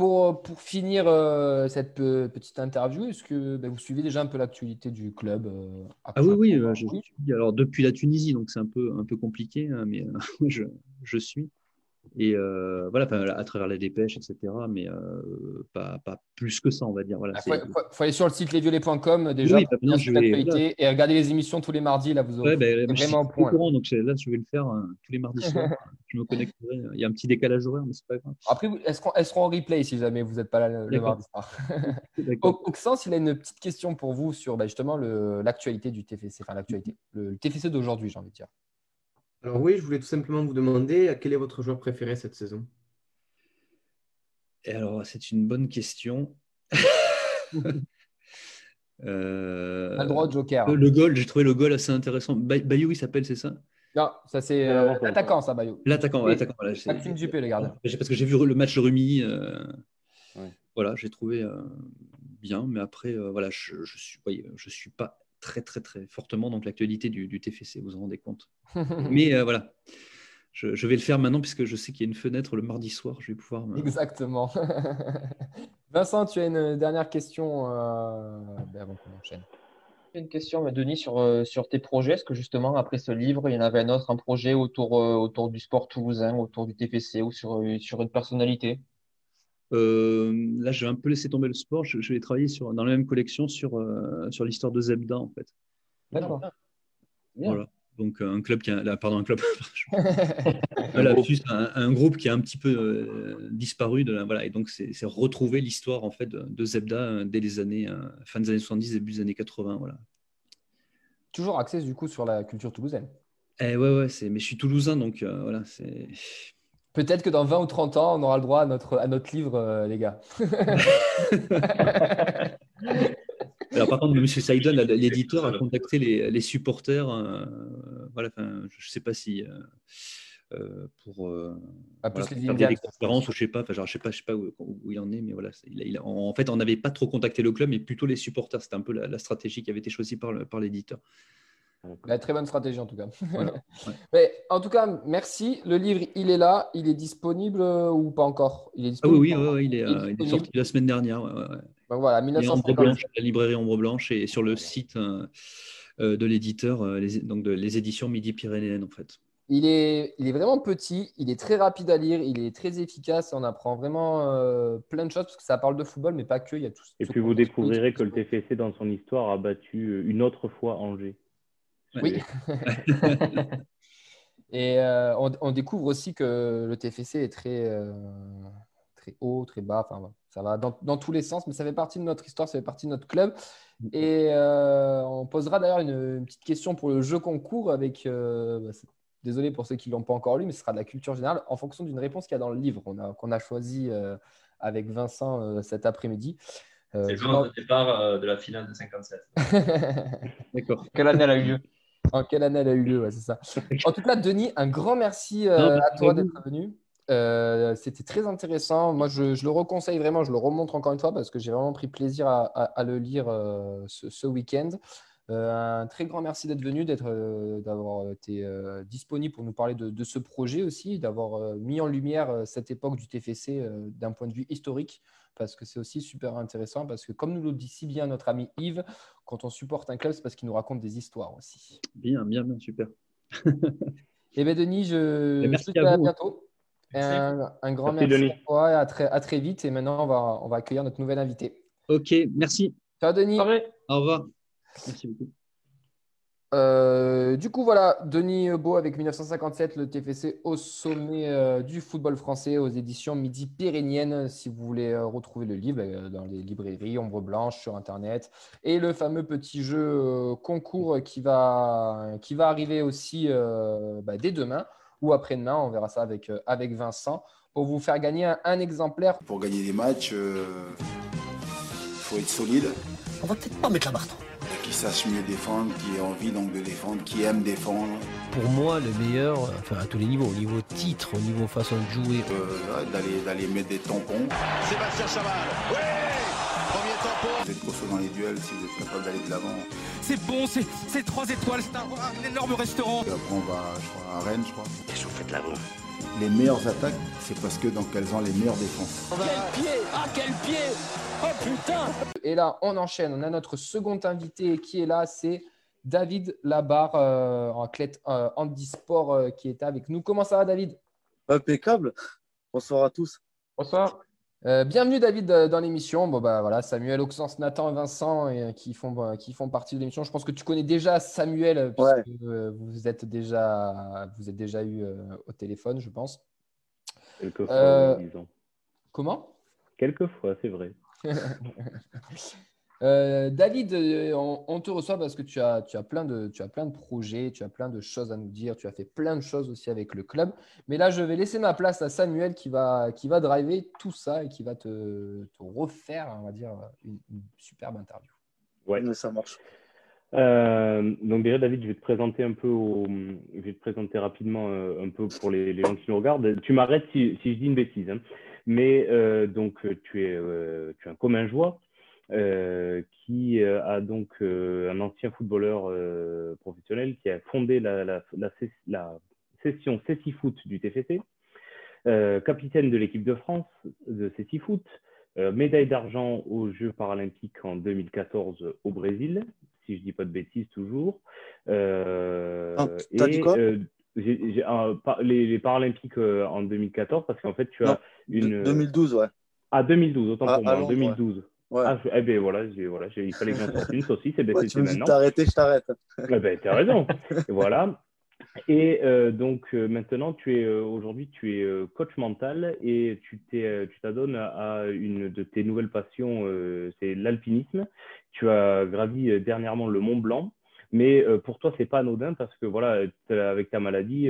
Pour, pour, finir euh, cette petite interview, est-ce que ben, vous suivez déjà un peu l'actualité du club Ah oui, oui, je, suis. Alors depuis la Tunisie, donc c'est un peu, un peu compliqué, hein, mais je, je, suis. Et euh, voilà, à travers les dépêches, etc. Mais euh, pas, pas, plus que ça, on va dire. Voilà, il ah, faut, aller sur le site lesviolets.com déjà oui, bah, je vais, et regarder les émissions tous les mardis. Là, vous aurez ouais, bah, vraiment point. Courant, donc là, je vais le faire euh, tous les mardis soirs. je me connecterai. Il y a un petit décalage horaire, mais c'est pas grave. Après, elles seront, en replay si jamais vous n'êtes pas là le, mardi soir? Oxens, il a une petite question pour vous sur bah, justement l'actualité du TFC, enfin l'actualité, le, le TFC d'aujourd'hui, j'ai envie de dire. Alors oui, je voulais tout simplement vous demander quel est votre joueur préféré cette saison? Et alors, c'est une bonne question. euh... le droit de joker. Le, goal, j'ai trouvé le goal assez intéressant. Bayou, il s'appelle, c'est ça? Non, ça c'est euh, l'attaquant, ça, Bayou. L'attaquant, l'attaquant. Voilà, Maxime Dupé, le gardien. Parce que j'ai vu le match Rumi. Euh... Voilà, j'ai trouvé euh, bien, mais après, euh, voilà, je, je suis, je suis pas très, très, très fortement donc l'actualité du, du, TFC, vous vous rendez compte. Mais euh, voilà, je, je, vais le faire maintenant puisque je sais qu'il y a une fenêtre le mardi soir, je vais pouvoir. Exactement. Vincent, tu as une dernière question euh, ben, avant qu'on enchaîne. Une question, Denis, sur, euh, sur tes projets. Est-ce que justement, après ce livre, il y en avait un autre, un projet autour, autour du sport toulousain, autour du TFC ou sur, sur une personnalité? Euh, là, je vais un peu laisser tomber le sport. Je, vais travailler sur, dans la même collection sur, euh, sur l'histoire de Zebda, en fait. D'accord. Voilà. Donc, un club qui a, pardon, un club, voilà, un, groupe qui a un petit peu euh, disparu. De voilà, et donc, c'est retrouver l'histoire en fait de, Zebda dès les années, fin des années 70, début des années 80. Voilà. Toujours axé du coup sur la culture toulousaine. Eh ouais, ouais, mais je suis toulousain, donc voilà, c'est Peut-être que dans 20 ou 30 ans, on aura le droit à notre, à notre livre, euh, les gars. Alors, par contre, M. Saïdon, l'éditeur, a contacté les, les supporters. Euh, voilà, je ne sais pas si. Euh, pour, ah, voilà, pour faire des conférences ou je sais pas, genre, je sais pas, je sais pas où, où, il en est, mais voilà, il en fait, on n'avait pas trop contacté le club, mais plutôt les supporters. C'était un peu la, la, stratégie qui avait été choisie par, par l'éditeur. La très bonne stratégie en tout cas. Mais en tout cas, merci. Le livre, il est là. Il est disponible euh, ou pas encore? Il est ah oui, oui, il, est, sorti la semaine dernière. Donc voilà, 1950. Blanche, la librairie Ombre Blanche et sur le site euh, euh, de l'éditeur, les, donc de, les éditions Midi-Pyrénéennes en fait. Il est, il est vraiment petit, il est très rapide à lire, il est très efficace. On apprend vraiment plein de choses parce que ça parle de football, mais pas que. Il y a tout. Et puis vous découvrirez que le TFC dans son histoire a battu une autre fois Angers. Oui. Et euh, on, découvre aussi que le TFC est très, euh, très haut, très bas. Enfin, ça va dans, tous les sens, mais ça fait partie de notre histoire, ça fait partie de notre club. Et euh, on posera d'ailleurs une, petite question pour le jeu concours avec. Bah, désolé pour ceux qui ne l'ont pas encore lu, mais ce sera de la culture générale en fonction d'une réponse qu'il y a dans le livre qu'on a, qu'on a choisi avec Vincent cet après-midi. C'est le jour de départ de la finale de 57. D'accord. Quelle année elle a eu lieu? En quelle année elle a eu lieu, c'est ça. En tout cas, Denis, un grand merci euh, à toi d'être venu. Euh, c'était très intéressant. Moi, je, le reconseille vraiment. Je le remontre encore une fois parce que j'ai vraiment pris plaisir à, le lire euh, ce, week-end. un très grand merci d'être venu, d'avoir été disponible pour nous parler de, de ce projet aussi, d'avoir mis en lumière cette époque du TFC d'un point de vue historique parce que c'est aussi super intéressant, parce que comme nous le dit si bien notre ami Yves, quand on supporte un club, c'est parce qu'il nous raconte des histoires aussi. Bien, bien, bien, super. Eh bien, Denis, je, te dis à, bientôt. Un, grand merci, à toi et à très, à très vite. Et maintenant, on va, on va accueillir notre nouvel invité. Ok, merci. Ciao, Denis. Au revoir. Merci beaucoup. Euh, du coup, voilà, Denis Beau avec 1957, le TFC au sommet euh, du football français aux éditions Midi Pérennienne. Si vous voulez euh, retrouver le livre dans les librairies, Ombre Blanche sur Internet. Et le fameux petit jeu concours qui va, qui va arriver aussi bah, dès demain ou après-demain. On verra ça avec, avec Vincent pour vous faire gagner un, un exemplaire. Pour gagner des matchs, faut être solide. On va peut-être pas mettre la barre qui sache mieux défendre, qui ait envie donc de défendre, qui aime défendre. Pour moi, le meilleur, enfin à tous les niveaux, au niveau titre, au niveau façon de jouer. Euh, d'aller, d'aller mettre des tampons. Sébastien Chaval, oui Premier tampon. Vous êtes costaud dans les duels si vous êtes capable d'aller de l'avant. C'est bon, c'est, c'est 3 étoiles, c'est un, un, énorme restaurant. Et après on va je crois, à Rennes, je crois. Et vous faites voix. Les meilleures attaques, c'est parce que donc elles ont les meilleures défenses. Quel pied Ah quel pied Oh putain Et là, on enchaîne. On a notre second invité qui est là, c'est David Labarre, euh, athlète euh, handisport euh, qui est avec nous. Comment ça va, David? Impeccable. Bonsoir à tous. Bonsoir. Euh, bienvenue David dans l'émission. Bon bah voilà, Samuel, Auxence, Nathan et Vincent et, qui font qui font partie de l'émission. Je pense que tu connais déjà Samuel puisque ouais. vous êtes déjà vous êtes déjà eu au téléphone, je pense. Quelquefois, euh... disons. Comment? Quelquefois, c'est vrai. euh, David, on, on, te reçoit parce que tu as, tu, as plein de, tu as plein de projets, tu as plein de choses à nous dire, tu as fait plein de choses aussi avec le club. Mais là, je vais laisser ma place à Samuel qui va, qui va driver tout ça et qui va te, te refaire, on va dire, une, une superbe interview. Ouais, ça marche. Euh, donc déjà David, je vais te présenter un peu, au, je vais te présenter rapidement euh, un peu pour les, les, gens qui nous regardent. Tu m'arrêtes si, si, je dis une bêtise, hein. mais euh, donc tu es, euh, tu es un commun joie euh, qui a donc un ancien footballeur professionnel qui a fondé la, la, la, la session CECI Foot du TFC, capitaine de l'équipe de France de CECI Foot, médaille d'argent aux Jeux paralympiques en 2014 au Brésil, si je dis pas de bêtises toujours. Euh, ah, T'as dit quoi? euh, euh, les, les, Paralympiques en 2014, parce qu'en fait, tu as non, une. 2012, ouais. Ah, 2012, autant ah, pour moi, Londres, 2012. Ouais. Ah, eh ben voilà, il fallait que j'en sorte une, aussi, c'est, ouais, c'est tu maintenant. t'arrêter, je t'arrête. Eh ben, t'as raison. Et voilà. Et euh, donc euh, maintenant, tu es euh, aujourd'hui, tu es coach mental et tu t'adonnes à une de tes nouvelles passions, c'est l'alpinisme. Tu as gravi dernièrement le Mont Blanc, mais pour toi, c'est pas anodin parce que voilà, avec ta maladie,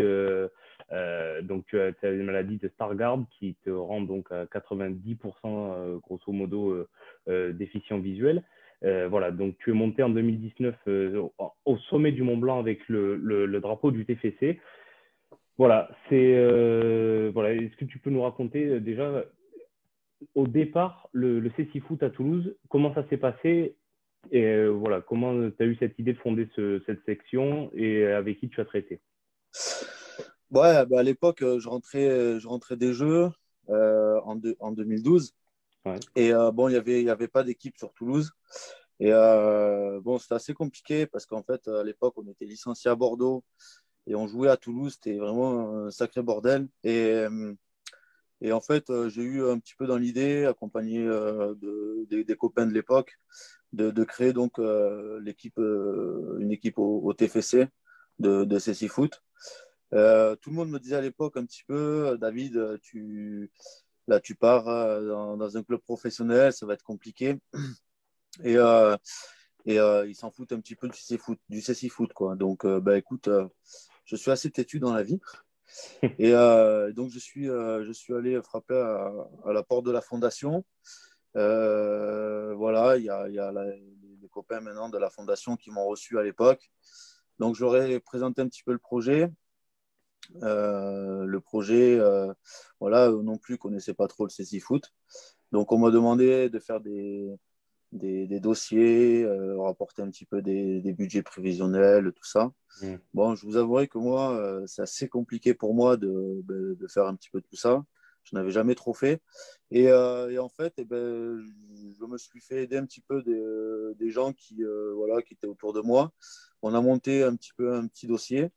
donc tu as, tu as une maladie de Stargardt qui te rend donc à 90% grosso modo déficient visuel. Euh, voilà, donc tu es monté en 2019 euh, au sommet du Mont Blanc avec le, drapeau du TFC. Voilà, c'est euh, voilà. Est-ce que tu peux nous raconter déjà au départ le, le CC Foot à Toulouse, comment ça s'est passé et voilà, comment tu as eu cette idée de fonder ce, cette section et avec qui tu as traité? Ouais, bah à l'époque, je rentrais, je rentrais des jeux en 2012. Et euh, bon, il n'y avait, y avait pas d'équipe sur Toulouse. Et euh, bon, c'était assez compliqué parce qu'en fait, à l'époque, on était licencié à Bordeaux et on jouait à Toulouse. C'était vraiment un sacré bordel. Et, et en fait, j'ai eu un petit peu dans l'idée, accompagné euh, de, de, des copains de l'époque, de, créer donc euh, l'équipe, une équipe au, au, TFC de, de CC Foot. tout le monde me disait à l'époque un petit peu, David, tu Là, tu pars dans, dans, un club professionnel, ça va être compliqué. Et, euh, et euh, ils s'en foutent un petit peu du CC Foot. Du CC foot quoi. Donc, euh, bah, écoute, je suis assez têtu dans la vie. Et donc, je suis, je suis allé frapper à, à, la porte de la fondation. voilà, il y a, y a la, les copains maintenant de la fondation qui m'ont reçu à l'époque. Donc, j'aurais présenté un petit peu le projet. Euh, le projet, euh, voilà, non plus connaissait pas trop le CC Foot. Donc, on m'a demandé de faire des, des, des dossiers, euh, rapporter un petit peu des, des, budgets prévisionnels, tout ça. Mmh. Bon, je vous avouerai que moi, euh, c'est assez compliqué pour moi de, de, de, faire un petit peu tout ça. Je n'avais jamais trop fait. Et, et en fait, eh ben, je me suis fait aider un petit peu des, des gens qui, voilà, qui étaient autour de moi. On a monté un petit peu un petit dossier.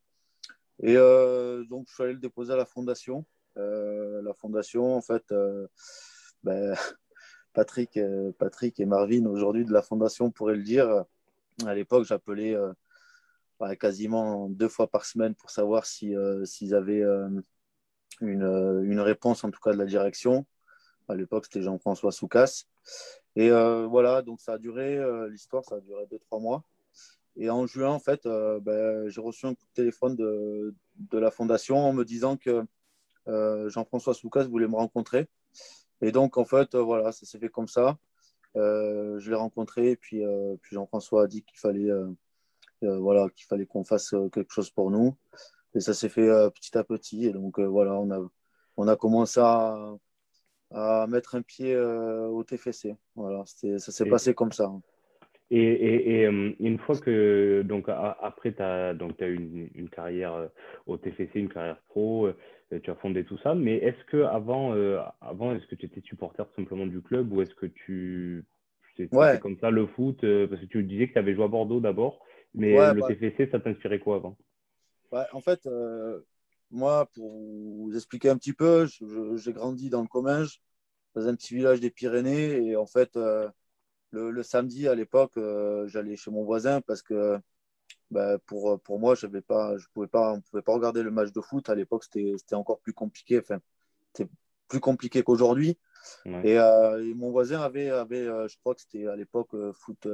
Et euh, donc, je suis allé le déposer à la fondation. Euh, la fondation, en fait, euh, ben, Patrick, Patrick et Marvin, aujourd'hui de la fondation, pourraient le dire. À l'époque, j'appelais quasiment deux fois par semaine pour savoir s'ils si, avaient une, réponse, en tout cas de la direction. À l'époque, c'était Jean-François Soucas. Et voilà, donc ça a duré, l'histoire, ça a duré deux, trois mois. Et en juin, en fait, euh, ben, j'ai reçu un coup de téléphone de, de, la fondation en me disant que euh, Jean-François Soucas voulait me rencontrer. Et donc, en fait, euh, voilà, ça s'est fait comme ça. je l'ai rencontré, et puis, puis Jean-François a dit qu'il fallait, voilà, qu'il fallait qu'on fasse quelque chose pour nous. Et ça s'est fait petit à petit. Et donc, voilà, on a, on a commencé à, à mettre un pied au TFC. Voilà, ça s'est passé comme ça. Et, et, une fois que, donc, après, tu as, donc, as eu une, carrière au TFC, une carrière pro, tu as fondé tout ça, mais est-ce que avant, avant est-ce que tu étais supporter simplement du club ou est-ce que tu. C'était comme ça le foot Parce que tu disais que tu avais joué à Bordeaux d'abord, mais le bah TFC, ça t'inspirait quoi avant? En fait, moi, pour vous expliquer un petit peu, j'ai grandi dans le Comminges, dans un petit village des Pyrénées, et en fait, le, samedi, à l'époque, euh, j'allais chez mon voisin parce que bah, pour, pour moi, je pas, je pouvais pas, on ne pouvait pas regarder le match de foot. À l'époque, c'était encore plus compliqué. Enfin, c'était plus compliqué qu'aujourd'hui. Euh, et, mon voisin avait, avait euh, je crois que c'était à l'époque foot,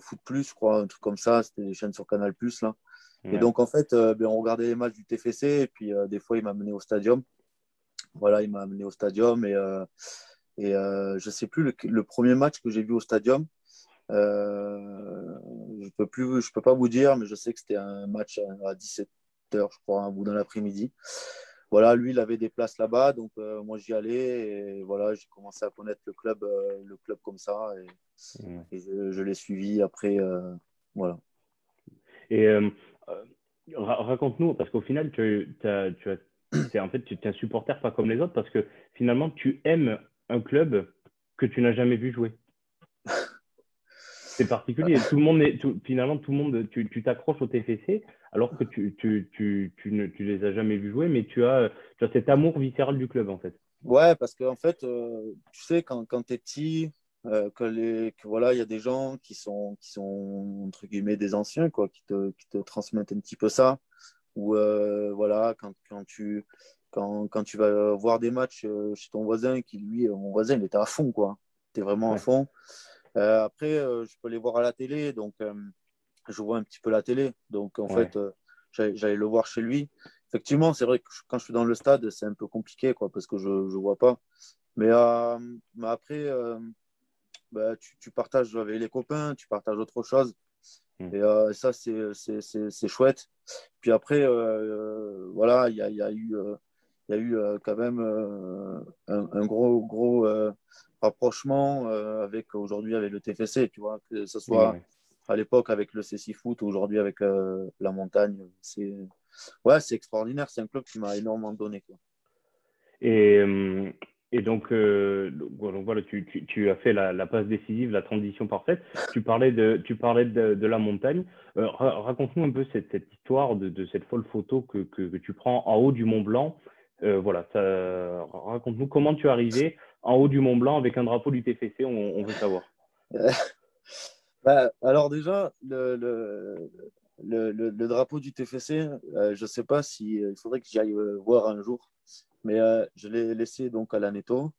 foot Plus, je crois, un truc comme ça. C'était des chaînes sur Canal Plus. Là. Et donc, en fait, ben, on regardait les matchs du TFC. Et puis, des fois, il m'a amené au stadium. Voilà, il m'a amené au stadium. Et, et euh, je ne sais plus le, premier match que j'ai vu au stadium. Euh, je ne peux, plus, je peux pas vous dire, mais je sais que c'était un match à 17h, je crois, un bout dans l'après-midi. Voilà, lui, il avait des places là-bas, donc euh, moi j'y allais et voilà, j'ai commencé à connaître le club, le club comme ça et, je, l'ai suivi après, voilà. Et raconte-nous, parce qu'au final, tu, as, tu as en fait, tu es un supporter pas comme les autres parce que finalement, tu aimes un club que tu n'as jamais vu jouer C'est particulier. tout le monde est, finalement, tout le monde, tu t'accroches au TFC alors que tu, tu, tu, tu, ne tu les as jamais vus jouer, mais tu as, tu as cet amour viscéral du club en fait. Ouais, parce qu'en en fait, euh, tu sais, quand, quand tu es petit, euh, que, les, que voilà, il y a des gens qui sont, qui sont entre guillemets des anciens, quoi, qui te, qui te transmettent un petit peu ça. Ou euh, voilà, quand, quand tu quand, quand, tu vas voir des matchs euh, chez ton voisin, qui lui, euh, mon voisin, il était à fond, quoi. Il était vraiment à fond. Euh, après, je peux les voir à la télé, donc je vois un petit peu la télé. Donc, en fait, j'allais le voir chez lui. Effectivement, c'est vrai que quand je suis dans le stade, c'est un peu compliqué, quoi, parce que je ne vois pas. Mais, mais après, bah, tu, tu, partages avec les copains, tu partages autre chose. Mmh. Et ça, c'est chouette. Puis après, voilà, il y a, y a, eu il y a eu euh, quand même euh, un, gros, gros euh, rapprochement avec aujourd'hui avec le TFC, tu vois, que ce soit à l'époque avec le CC Foot ou aujourd'hui avec la montagne. C'est ouais, c'est extraordinaire. C'est un club qui m'a énormément donné. Quoi. Et, et donc, donc, voilà, tu, tu, tu, as fait la, la, passe décisive, la transition parfaite. Tu parlais de, tu parlais de, de la montagne. Raconte-nous un peu cette, cette histoire de, de, cette folle photo que, que, que, tu prends en haut du Mont Blanc euh, voilà, raconte-nous comment tu es arrivé en haut du Mont Blanc avec un drapeau du TFC, on, veut savoir. Bah, alors déjà, le, le, le, drapeau du TFC, euh, je ne sais pas si euh, il faudrait que j'aille voir un jour, mais je l'ai laissé donc à l'Aneto,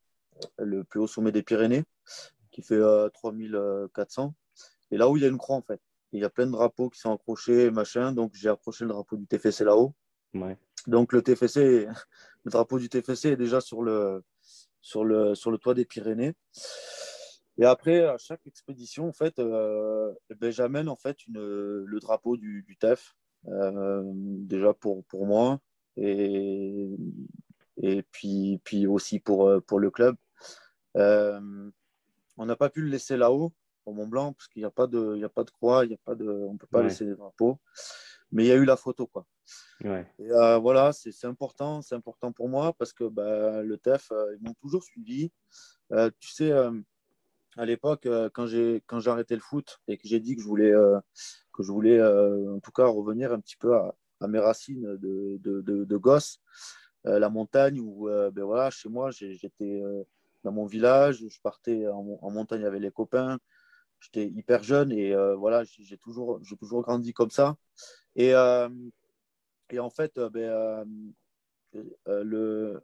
le plus haut sommet des Pyrénées, qui fait 3400. Et là où il y a une croix en fait, il y a plein de drapeaux qui sont accrochés, machin, donc j'ai accroché le drapeau du TFC là-haut. Ouais. Donc le TFC, le drapeau du TFC est déjà sur le, sur le, sur le toit des Pyrénées. Et après, à chaque expédition, en fait, euh, ben, j'amène en fait une, le drapeau du, du TEF, euh, déjà pour, pour moi, et, et puis, puis aussi pour, pour le club. Euh, on n'a pas pu le laisser là-haut, au Mont Blanc, parce qu'il n'y a, pas de, a pas de croix, y a pas de, on ne peut pas laisser des drapeaux. Mais il y a eu la photo, quoi. Ouais. Et euh, voilà, c'est important, c'est important pour moi parce que bah, le TEF, euh, ils m'ont toujours suivi. Euh, tu sais, à l'époque, quand j'ai quand j'ai arrêté le foot et que j'ai dit que je voulais que je voulais en tout cas revenir un petit peu à, mes racines de, de, de, gosse, la montagne où ben voilà, chez moi, j'étais dans mon village, je partais en, en, montagne avec les copains. J'étais hyper jeune et voilà, j'ai toujours, toujours grandi comme ça. Et, et en fait, euh, ben, euh, euh, le,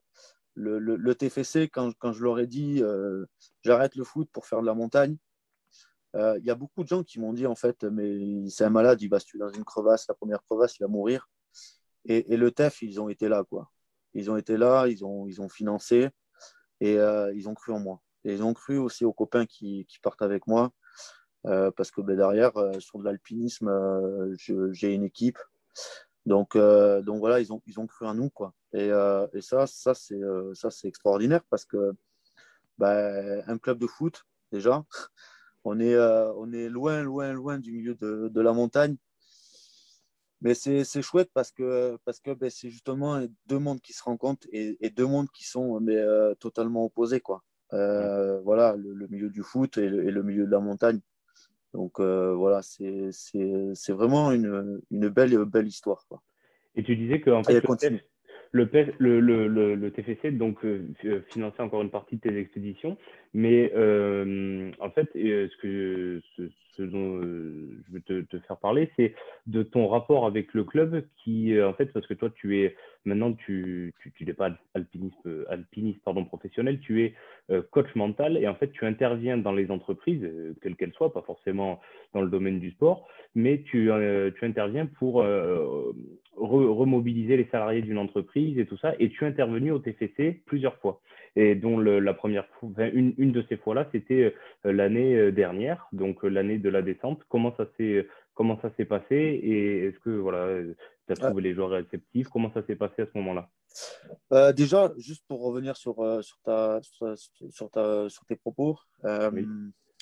le, le, TFC, quand, quand je leur ai dit j'arrête le foot pour faire de la montagne, il y a beaucoup de gens qui m'ont dit en fait, mais c'est un malade, il va se tuer dans une crevasse, la première crevasse, il va mourir. Et, et, le TEF, ils ont été là, quoi. Ils ont été là, ils ont, ils ont financé et ils ont cru en moi. Ils ont cru aussi aux copains qui, qui partent avec moi. Parce que ben, derrière, sur de l'alpinisme, j'ai une équipe. Donc, donc voilà, ils ont, ils ont cru en nous. Quoi. Et, et ça, ça c'est extraordinaire parce que ben, un club de foot, déjà, on est, on est loin, loin, loin du milieu de, de la montagne mais c'est chouette parce que, parce que ben, c'est justement deux mondes qui se rencontrent et, et deux mondes qui sont mais, euh, totalement opposés. Quoi. Euh, voilà, le, milieu du foot et le, milieu de la montagne. Donc euh, voilà, c'est vraiment une, une, belle, belle histoire. Quoi. Et tu disais que en fait, le, le, le, le, TFC donc finançait encore une partie de tes expéditions, mais en fait, ce que ce, dont euh, je veux te, faire parler, c'est de ton rapport avec le club qui, euh, en fait, parce que toi, tu es maintenant, tu, n'es pas alpiniste, euh, alpiniste pardon, professionnel, tu es coach mental et en fait, tu interviens dans les entreprises, quelles qu'elles soient, pas forcément dans le domaine du sport, mais tu interviens pour remobiliser les salariés d'une entreprise et tout ça, et tu es intervenu au TFC plusieurs fois et dont la première fois, une, une, de ces fois-là, c'était euh, l'année euh, dernière, donc euh, l'année de la descente. Comment ça s'est comment ça s'est passé et est-ce que voilà, tu as trouvé les joueurs réceptifs? Comment ça s'est passé à ce moment-là? Déjà, juste pour revenir sur, sur, ta, sur, ta, sur tes propos,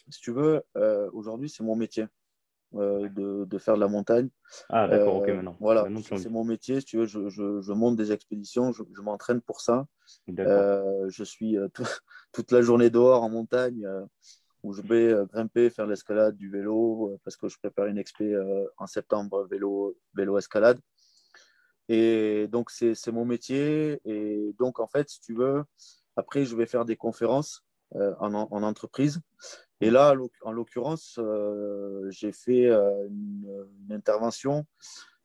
si tu veux, aujourd'hui, c'est mon métier. Euh, de, de, faire de la montagne. Ah, d'accord, ok, euh, maintenant. Voilà, c'est mon métier. Si tu veux, je, je, je monte des expéditions, je, je m'entraîne pour ça. Euh, je suis toute la journée dehors en montagne où je vais grimper, faire l'escalade, du vélo, parce que je prépare une expé en septembre, vélo, vélo escalade. Et donc, c'est mon métier. Et donc, en fait, si tu veux, après, je vais faire des conférences en, en, entreprise. Et là, en l'occurrence, euh, j'ai fait euh, une, intervention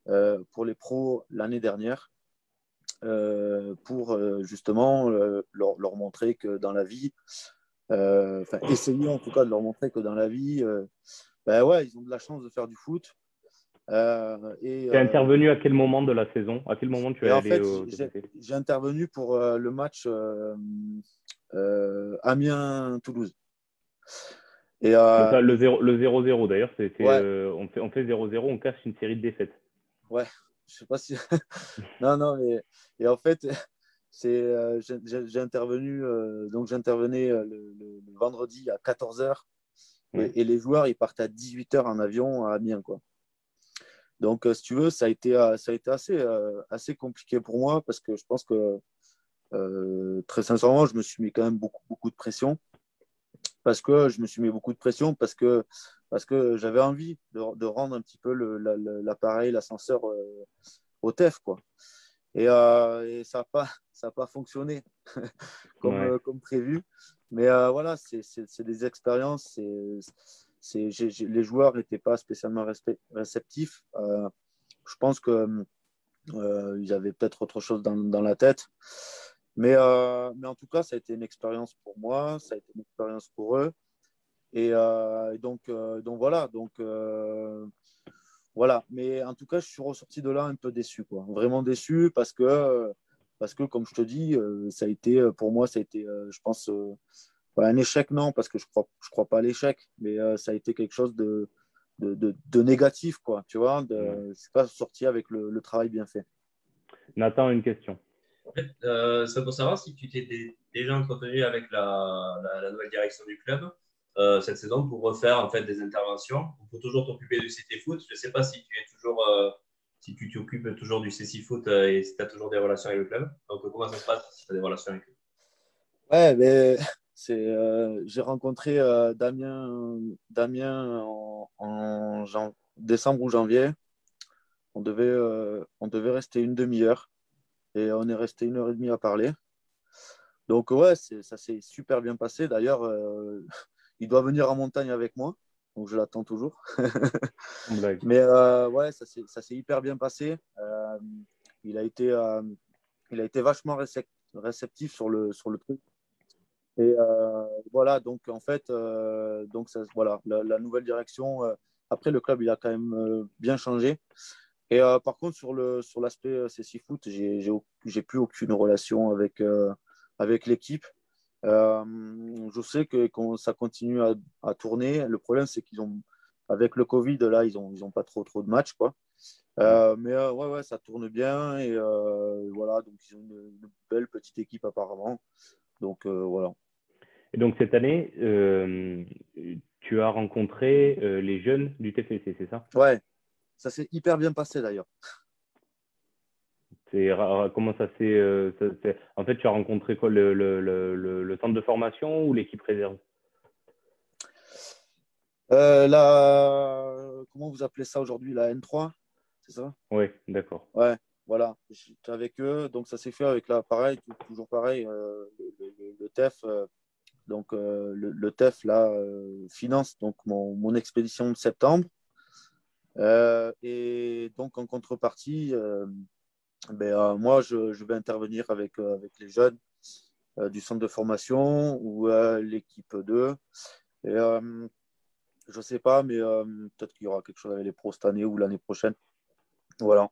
euh, pour les pros l'année dernière pour justement leur, montrer que dans la vie, enfin essayer en tout cas de leur montrer que dans la vie, ben ouais, ils ont de la chance de faire du foot. Euh, tu es intervenu à quel moment de la saison? À quel moment tu es allé au J'ai intervenu pour le match Amiens-Toulouse. Et, euh, le 0-0 d'ailleurs, euh, on fait 0-0, on, casse une série de défaites. Ouais, je sais pas si. non, non, mais et en fait, c'est, euh, j'ai, intervenu, donc j'intervenais le, vendredi à 14h et, les joueurs ils partent à 18h en avion à Amiens. Quoi. Donc, si tu veux, ça a été, ça a été assez, assez compliqué pour moi parce que je pense que très sincèrement, je me suis mis quand même beaucoup, beaucoup de pression parce que je me suis mis beaucoup de pression, parce que, parce que j'avais envie de, rendre un petit peu l'appareil, l'ascenseur euh, au TEF. Quoi. Et, euh, ça n'a pas, ça pas fonctionné comme, euh, comme prévu. Mais voilà, c'est des expériences. c'est les joueurs n'étaient pas spécialement réceptifs. je pense qu'ils ils avaient peut-être autre chose dans, dans la tête. Mais, euh, mais en tout cas, ça a été une expérience pour moi, ça a été une expérience pour eux. Et, euh, donc, euh, donc voilà. Donc, voilà. Mais en tout cas, je suis ressorti de là un peu déçu, quoi. Vraiment déçu parce que, parce que comme je te dis, ça a été, pour moi, ça a été, je pense, un échec, non, parce que je ne crois, je crois pas à l'échec, mais ça a été quelque chose de, de, de, négatif, quoi. Tu vois, de, je ne suis pas sorti avec le, le travail bien fait. Nathan, une question. En fait, euh, c'est pour savoir si tu t'es déjà entretenu avec la, nouvelle direction du club euh, cette saison pour refaire en fait des interventions. Il faut toujours t'occuper du CT Foot. Je ne sais pas si tu es toujours, euh, si tu t'occupes toujours du CC Foot et si tu as toujours des relations avec le club. Donc comment ça se passe si tu as des relations avec eux? Ouais, mais c'est, j'ai rencontré Damien, Damien en, décembre ou janvier. On devait, on devait rester une demi-heure. Et on est resté une heure et demie à parler. Donc, ouais, ça s'est super bien passé. D'ailleurs, euh, il doit venir en montagne avec moi. Donc, je l'attends toujours. Mais euh, ouais, ça s'est hyper bien passé. Euh, il, a été, il a été vachement réceptif sur le, sur le truc. Et voilà, donc en fait, donc ça, voilà, la, la, nouvelle direction. après, le club, il a quand même bien changé. Et euh, par contre, sur le sur l'aspect euh, CC Foot, j'ai plus aucune relation avec, euh, avec l'équipe. je sais que ça continue à, tourner. Le problème, c'est qu'ils ont, avec le Covid, là, ils n'ont ils ont pas trop, trop de matchs. Quoi. mais ouais, ouais, ça tourne bien. Et voilà, donc ils ont une, belle petite équipe apparemment. Donc voilà. Et donc cette année, tu as rencontré les jeunes du TFC, c'est ça? Ouais, ça s'est hyper bien passé d'ailleurs. Comment ça s'est. en fait, tu as rencontré quoi le, le, le, le centre de formation ou l'équipe réserve? Euh, la... Comment vous appelez ça aujourd'hui La N3 C'est ça? Oui, d'accord. Ouais, voilà. J'étais avec eux. Donc, ça s'est fait avec là, pareil, toujours pareil, euh, le, TEF. Euh, donc, le, TEF, là, finance donc, mon, mon, expédition de septembre. Et donc, en contrepartie, ben, euh, moi, je, je, vais intervenir avec, euh, avec les jeunes euh, du centre de formation ou l'équipe 2. Et, je ne sais pas, mais peut-être qu'il y aura quelque chose avec les pros cette année ou l'année prochaine. Voilà.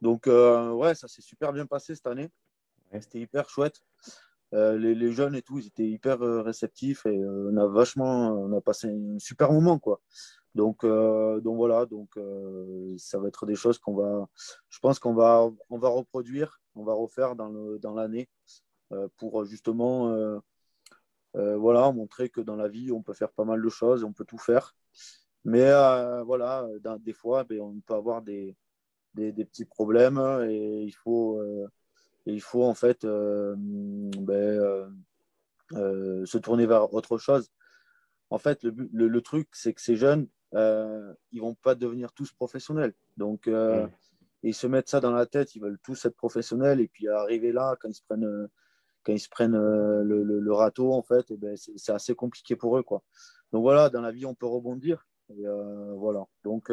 Donc, ouais, ça s'est super bien passé cette année. C'était hyper chouette. Les, les, jeunes et tout, ils étaient hyper réceptifs et on a vachement, on a passé un super moment, quoi. Donc, euh, donc voilà, donc euh, ça va être des choses qu'on va, je pense qu'on va, on va reproduire, on va refaire dans le, dans l'année euh, pour justement, voilà, montrer que dans la vie on peut faire pas mal de choses, on peut tout faire, mais voilà, des fois, ben, on peut avoir des, des, des, petits problèmes et il faut, et il faut en fait ben, se tourner vers autre chose. En fait, le, le, le truc, c'est que ces jeunes, euh, ils vont pas devenir tous professionnels. Donc, euh, ils se mettent ça dans la tête, ils veulent tous être professionnels. Et puis, arriver là, quand ils se prennent, euh, quand ils se prennent euh, le, le, râteau, en fait, eh ben, c'est assez compliqué pour eux. Quoi. Donc, voilà, dans la vie, on peut rebondir. Et, voilà. Donc,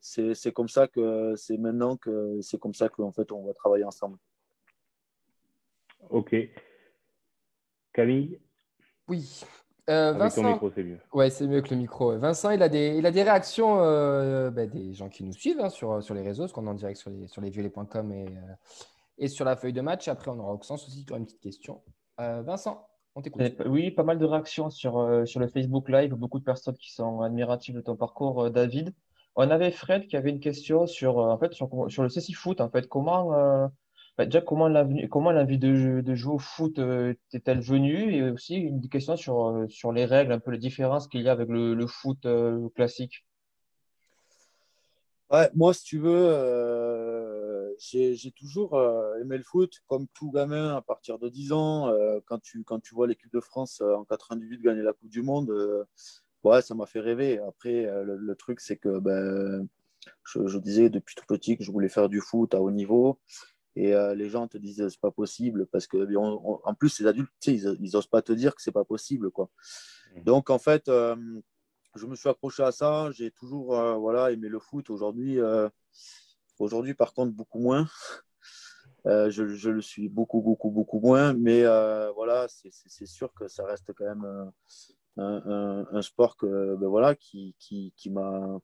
c'est comme ça que c'est maintenant que c'est comme ça qu'en fait, on va travailler ensemble. Ok. Camille Oui. Euh, Vincent... micro, c'est mieux. Ouais, c'est mieux que le micro. Vincent, il a des, il a des réactions euh, bah, des gens qui nous suivent hein, sur, sur les réseaux, parce qu'on est en direct sur les, sur lesviolets.com et, euh, et sur la feuille de match. Après, on aura Oxens aussi qui aura une petite question. Vincent, on t'écoute. Oui, pas mal de réactions sur, sur le Facebook Live. Beaucoup de personnes qui sont admiratives de ton parcours, David. On avait Fred qui avait une question sur, en fait, sur, sur le CC Foot. En fait, comment bah, déjà, comment l'envie comment de, de, jouer au foot euh, est-elle venue? Et aussi une question sur, euh, sur les règles, un peu les différences qu'il y a avec le, foot euh, classique. Ouais, moi, si tu veux, j'ai toujours aimé le foot, comme tout gamin à partir de 10 ans. quand, tu, quand tu vois l'équipe de France en 98 gagner la Coupe du Monde, ouais, ça m'a fait rêver. Après, le, truc, c'est que ben, je, disais depuis tout petit que je voulais faire du foot à haut niveau. Et euh, les gens te disent c'est pas possible parce que en plus les adultes ils, ils osent pas te dire que c'est pas possible quoi. Mmh. Donc en fait euh, je me suis accroché à ça. J'ai toujours euh, voilà aimé le foot. Aujourd'hui aujourd'hui par contre beaucoup moins. Je, je, le suis beaucoup beaucoup beaucoup moins. Mais voilà c'est sûr que ça reste quand même un, un, un sport que ben, voilà qui, qui, qui m'a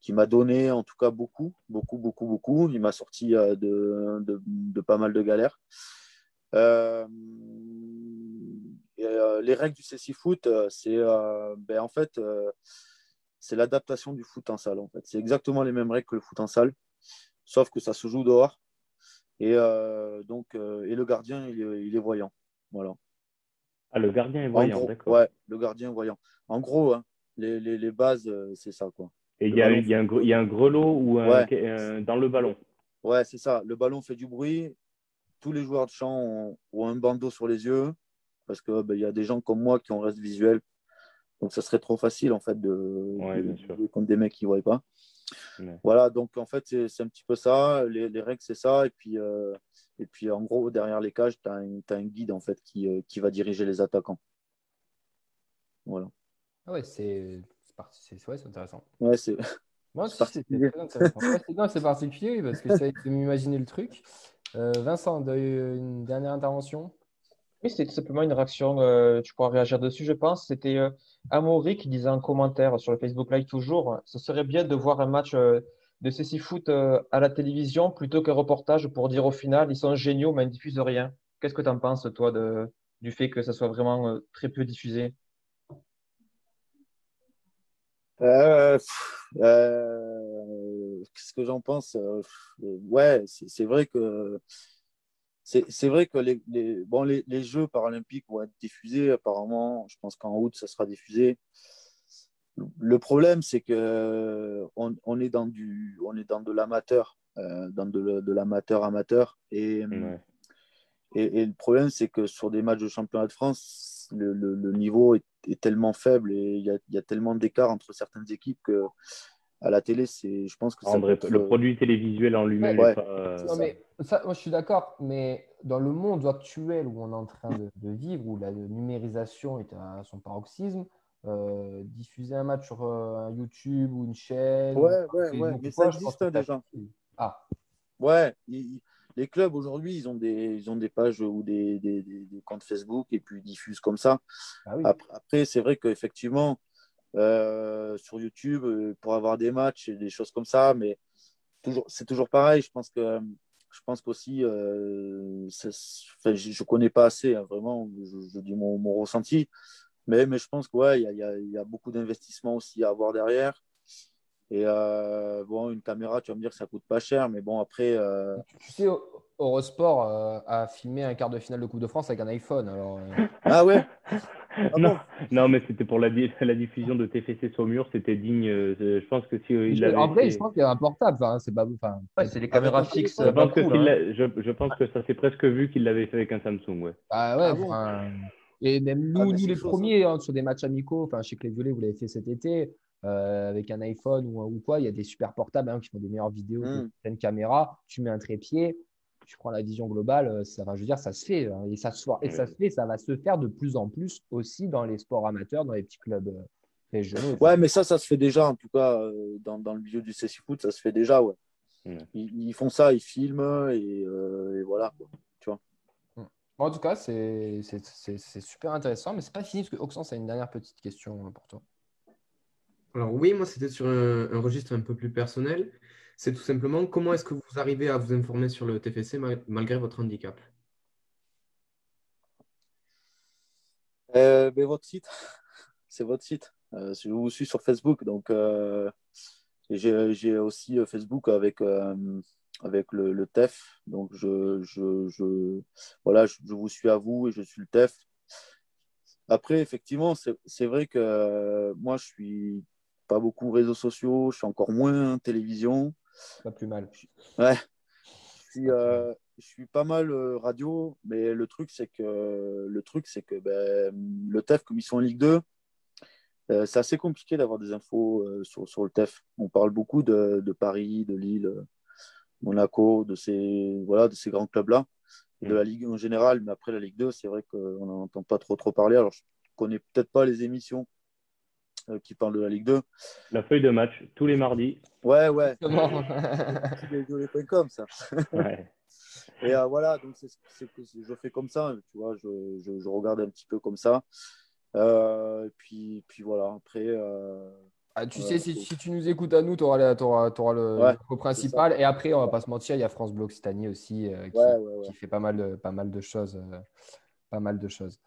qui m'a donné en tout cas beaucoup, beaucoup, beaucoup, beaucoup. Il m'a sorti euh, de, de, pas mal de galères. Euh, euh, les règles du CC Foot, c'est ben, en fait c'est l'adaptation du foot en salle. En fait. C'est exactement les mêmes règles que le foot en salle, sauf que ça se joue dehors. Et, donc, et le gardien, il, est voyant. Voilà. Ah, le gardien est voyant, d'accord. Ouais, le gardien est voyant. En gros, hein, les, les, les, bases, c'est ça. Quoi. Et il y, a, y, a y, a un grelot ou un, dans le ballon. Ouais, c'est ça. Le ballon fait du bruit. Tous les joueurs de champ ont, un bandeau sur les yeux parce qu'il ben, y a des gens comme moi qui ont reste visuel. Donc, ça serait trop facile en fait de, jouer contre des mecs qui ne voient pas. Voilà, donc en fait, c'est un petit peu ça. Les, les règles, c'est ça. Et puis, euh, et puis, en gros, derrière les cages, tu as, as, un guide en fait qui, euh, qui va diriger les attaquants. Voilà. Ah ouais, c'est c'est ouais, intéressant. Ouais, c'est. Moi, c'est intéressant. c'est particulier parce que ça de m'imaginer le truc. Euh, Vincent, une dernière intervention? Oui, c'était tout simplement une réaction. Euh, tu pourras réagir dessus, je pense. C'était euh, Amaury qui disait en commentaire sur le Facebook Live toujours ce serait bien de voir un match de CC Foot à la télévision plutôt qu'un reportage pour dire au final ils sont géniaux mais ils ne diffusent rien. Qu'est-ce que tu en penses, toi, de, du fait que ça soit vraiment très peu diffusé? Qu'est-ce que j'en pense Ouais, c'est vrai que c'est vrai que les, les, bon, les, les, Jeux paralympiques vont être diffusés apparemment. Je pense qu'en août, ça sera diffusé. Le problème, c'est que on, on, est dans du, on est dans de l'amateur, euh, dans de, de l'amateur amateur. Et, ouais. et, et, le problème, c'est que sur des matchs de championnat de France, le, le, le niveau est, est, tellement faible et il y a, y a, tellement d'écart entre certaines équipes que à la télé, c'est, je pense que André, être... le produit télévisuel en lui-même. Ouais. Pas, euh... non, mais ça, moi, je suis d'accord, mais dans le monde actuel où on est en train de, de vivre, où la numérisation est à son paroxysme, euh, diffuser un match sur euh, YouTube ou une chaîne. Ouais, ouais, ouais, mais ça existe déjà. Ah. Ouais, les clubs aujourd'hui, ils ont des, ils ont des pages ou des, des, comptes Facebook et puis ils diffusent comme ça. Ah oui. Après, après c'est vrai qu'effectivement, euh, sur YouTube euh, pour avoir des matchs et des choses comme ça, mais toujours, c'est toujours pareil. Je pense que je pense qu'aussi, euh, enfin, je ne connais pas assez, hein, vraiment, je, je, dis mon, mon, ressenti, mais, mais je pense qu'il ouais, y, a, y, a, y a beaucoup d'investissements aussi à avoir derrière. Et euh, bon, une caméra, tu vas me dire que ça coûte pas cher, mais bon, après. Euh... Tu sais, Eurosport euh, a filmé un quart de finale de Coupe de France avec un iPhone. Alors, ah ouais? Ah non, bon? non, mais c'était pour la, la, diffusion de TFC Saumur, c'était digne. Euh, je pense que si il avait En vrai, été... je pense qu'il y a un portable. C'est pas. Enfin, ouais, c'est les caméras fixes. Je pense, cool, hein. je, je pense que ça s'est presque vu qu'il l'avait fait avec un Samsung. Ouais. Ah ouais. Ah bon? Et même nous, ah, nous les premiers, hein, sur des matchs amicaux, enfin, je sais que les violets, vous l'avez fait cet été. Euh, avec un iPhone ou, ou, quoi, il y a des super portables hein, qui font des meilleures vidéos, une caméra, tu mets un trépied, tu prends la vision globale, ça va, je veux dire, ça se fait hein, et ça se, et ça se fait, ça va se faire de plus en plus aussi dans les sports amateurs, dans les petits clubs euh, régionaux. Ouais, mais ça, ça se fait déjà, en tout cas, euh, dans, dans le milieu du CC Foot, ça se fait déjà, ouais. Ils, ils, font ça, ils filment et, euh, et voilà, quoi, tu vois. En tout cas, c'est super intéressant, mais c'est pas fini parce que Oxens a une dernière petite question pour toi. Alors oui, moi c'était sur un, registre un peu plus personnel. C'est tout simplement comment est-ce que vous arrivez à vous informer sur le TFC mal malgré votre handicap? Euh, ben, Votre site, c'est votre site. Euh, je vous suis sur Facebook, donc euh, j'ai aussi Facebook avec, avec le, le, TEF. Donc je, je, je voilà, je, je, vous suis à vous et je suis le TEF. Après, effectivement, c'est vrai que moi je suis pas beaucoup réseaux sociaux, je suis encore moins télévision. Pas plus mal. Ouais. Je suis, euh, je suis pas mal euh, radio, mais le truc, c'est que, le truc, c'est que ben, le TEF, comme ils sont en Ligue 2, euh, c'est assez compliqué d'avoir des infos euh, sur, sur, le TEF. On parle beaucoup de, de Paris, de Lille, Monaco, de ces, voilà, de ces grands clubs-là, de la Ligue en général, mais après la Ligue 2, c'est vrai qu'on n'en entend pas trop, trop parler. Alors, je connais peut-être pas les émissions euh, qui parle de la Ligue 2. La feuille de match, tous les mardis. Ouais, ouais. comme ça. ouais. Et euh, voilà, donc c'est, c'est, je fais comme ça, tu vois, je, je, je, regarde un petit peu comme ça. Euh, et puis, puis voilà, après. Euh, ah, tu sais, si, si, tu nous écoutes à nous, tu auras, auras, auras, le, ouais, le principal. Et après, on va pas se mentir, il y a France Bleu Occitanie aussi qui, ouais, qui, fait pas mal de, pas mal de choses. pas mal de choses.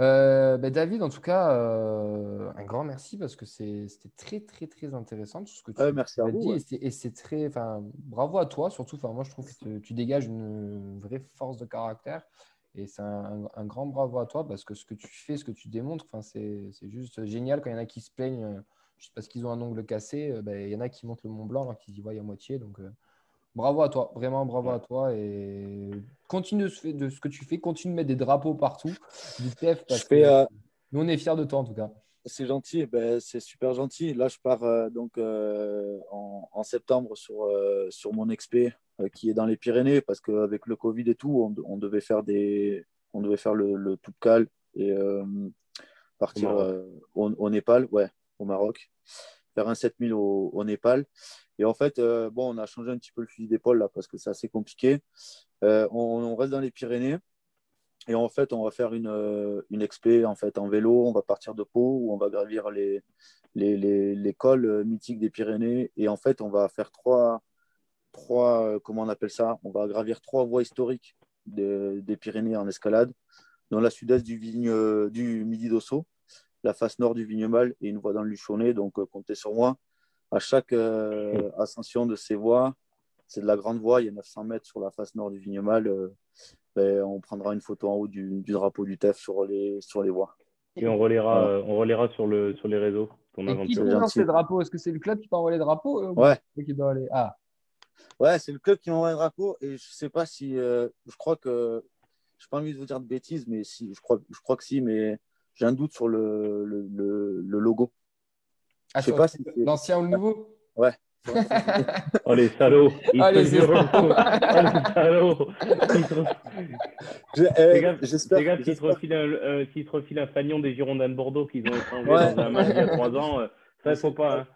Euh, ben David, en tout cas, euh, un grand merci parce que c'était très, très, très intéressant tout ce que tu merci as vous, dit. Ouais. Et c'est très, enfin, bravo à toi surtout. Enfin, moi, je trouve que tu, tu dégages une vraie force de caractère et c'est un, un, grand bravo à toi parce que ce que tu fais, ce que tu démontres, enfin, c'est juste génial quand il y en a qui se plaignent euh, juste parce qu'ils ont un ongle cassé. Ben, il y en a qui montent le Mont Blanc alors qu'ils y voient à moitié. Donc, bravo à toi, vraiment bravo à toi et continue de, ce que tu fais, continue de mettre des drapeaux partout du TF parce que euh... nous on est fiers de toi en tout cas. C'est gentil, ben, c'est super gentil. Là je pars euh, donc euh, en, en, septembre sur, sur mon expé qui est dans les Pyrénées parce qu'avec le Covid et tout, on, on, devait faire des on devait faire le, le tout cal et partir au, au, Népal, ouais, au Maroc, faire un 7000 au, Népal. Et en fait, euh, bon, on a changé un petit peu le fusil d'épaule là parce que c'est assez compliqué. Euh, on, reste dans les Pyrénées et en fait, on va faire une, euh, une expé en fait en vélo. On va partir de Pau où on va gravir les, les, les, les cols mythiques des Pyrénées et en fait, on va faire trois, trois comment on appelle ça? On va gravir trois voies historiques de, des Pyrénées en escalade. dans la sud-est du, du Midi d'Osso, la face nord du Vignemal et une voie dans le Luchonnet. Donc, comptez sur moi. À chaque ascension de ces voies, c'est de la grande voie, il y a 900 mètres sur la face nord du Vignemal. Ben, on prendra une photo en haut du, du, drapeau du TEF sur les, sur les voies. Et on relaiera, voilà. on relaiera sur, le, sur les réseaux. Et qui lance les drapeaux? Est-ce que c'est le club qui t'envoie les drapeaux euh, Ouais. Qui doit aller? Ah. Ouais, c'est le club qui m'envoie les drapeaux. Et je sais pas si. Euh, je crois que. Je n'ai pas envie de vous dire de bêtises, mais si, je, crois, je crois que si, mais j'ai un doute sur le, le, le, le logo. Ah, je sais pas si L'ancien ou le nouveau? Ouais. oh les salauds ils oh, les salauds oh, les salauds J'espère Les gars, s'ils te refilent un, euh, un fanion des Girondins de Bordeaux qu'ils ont échangé ouais. dans un match il y a trois ans, euh, ça, il faut pas. Hein.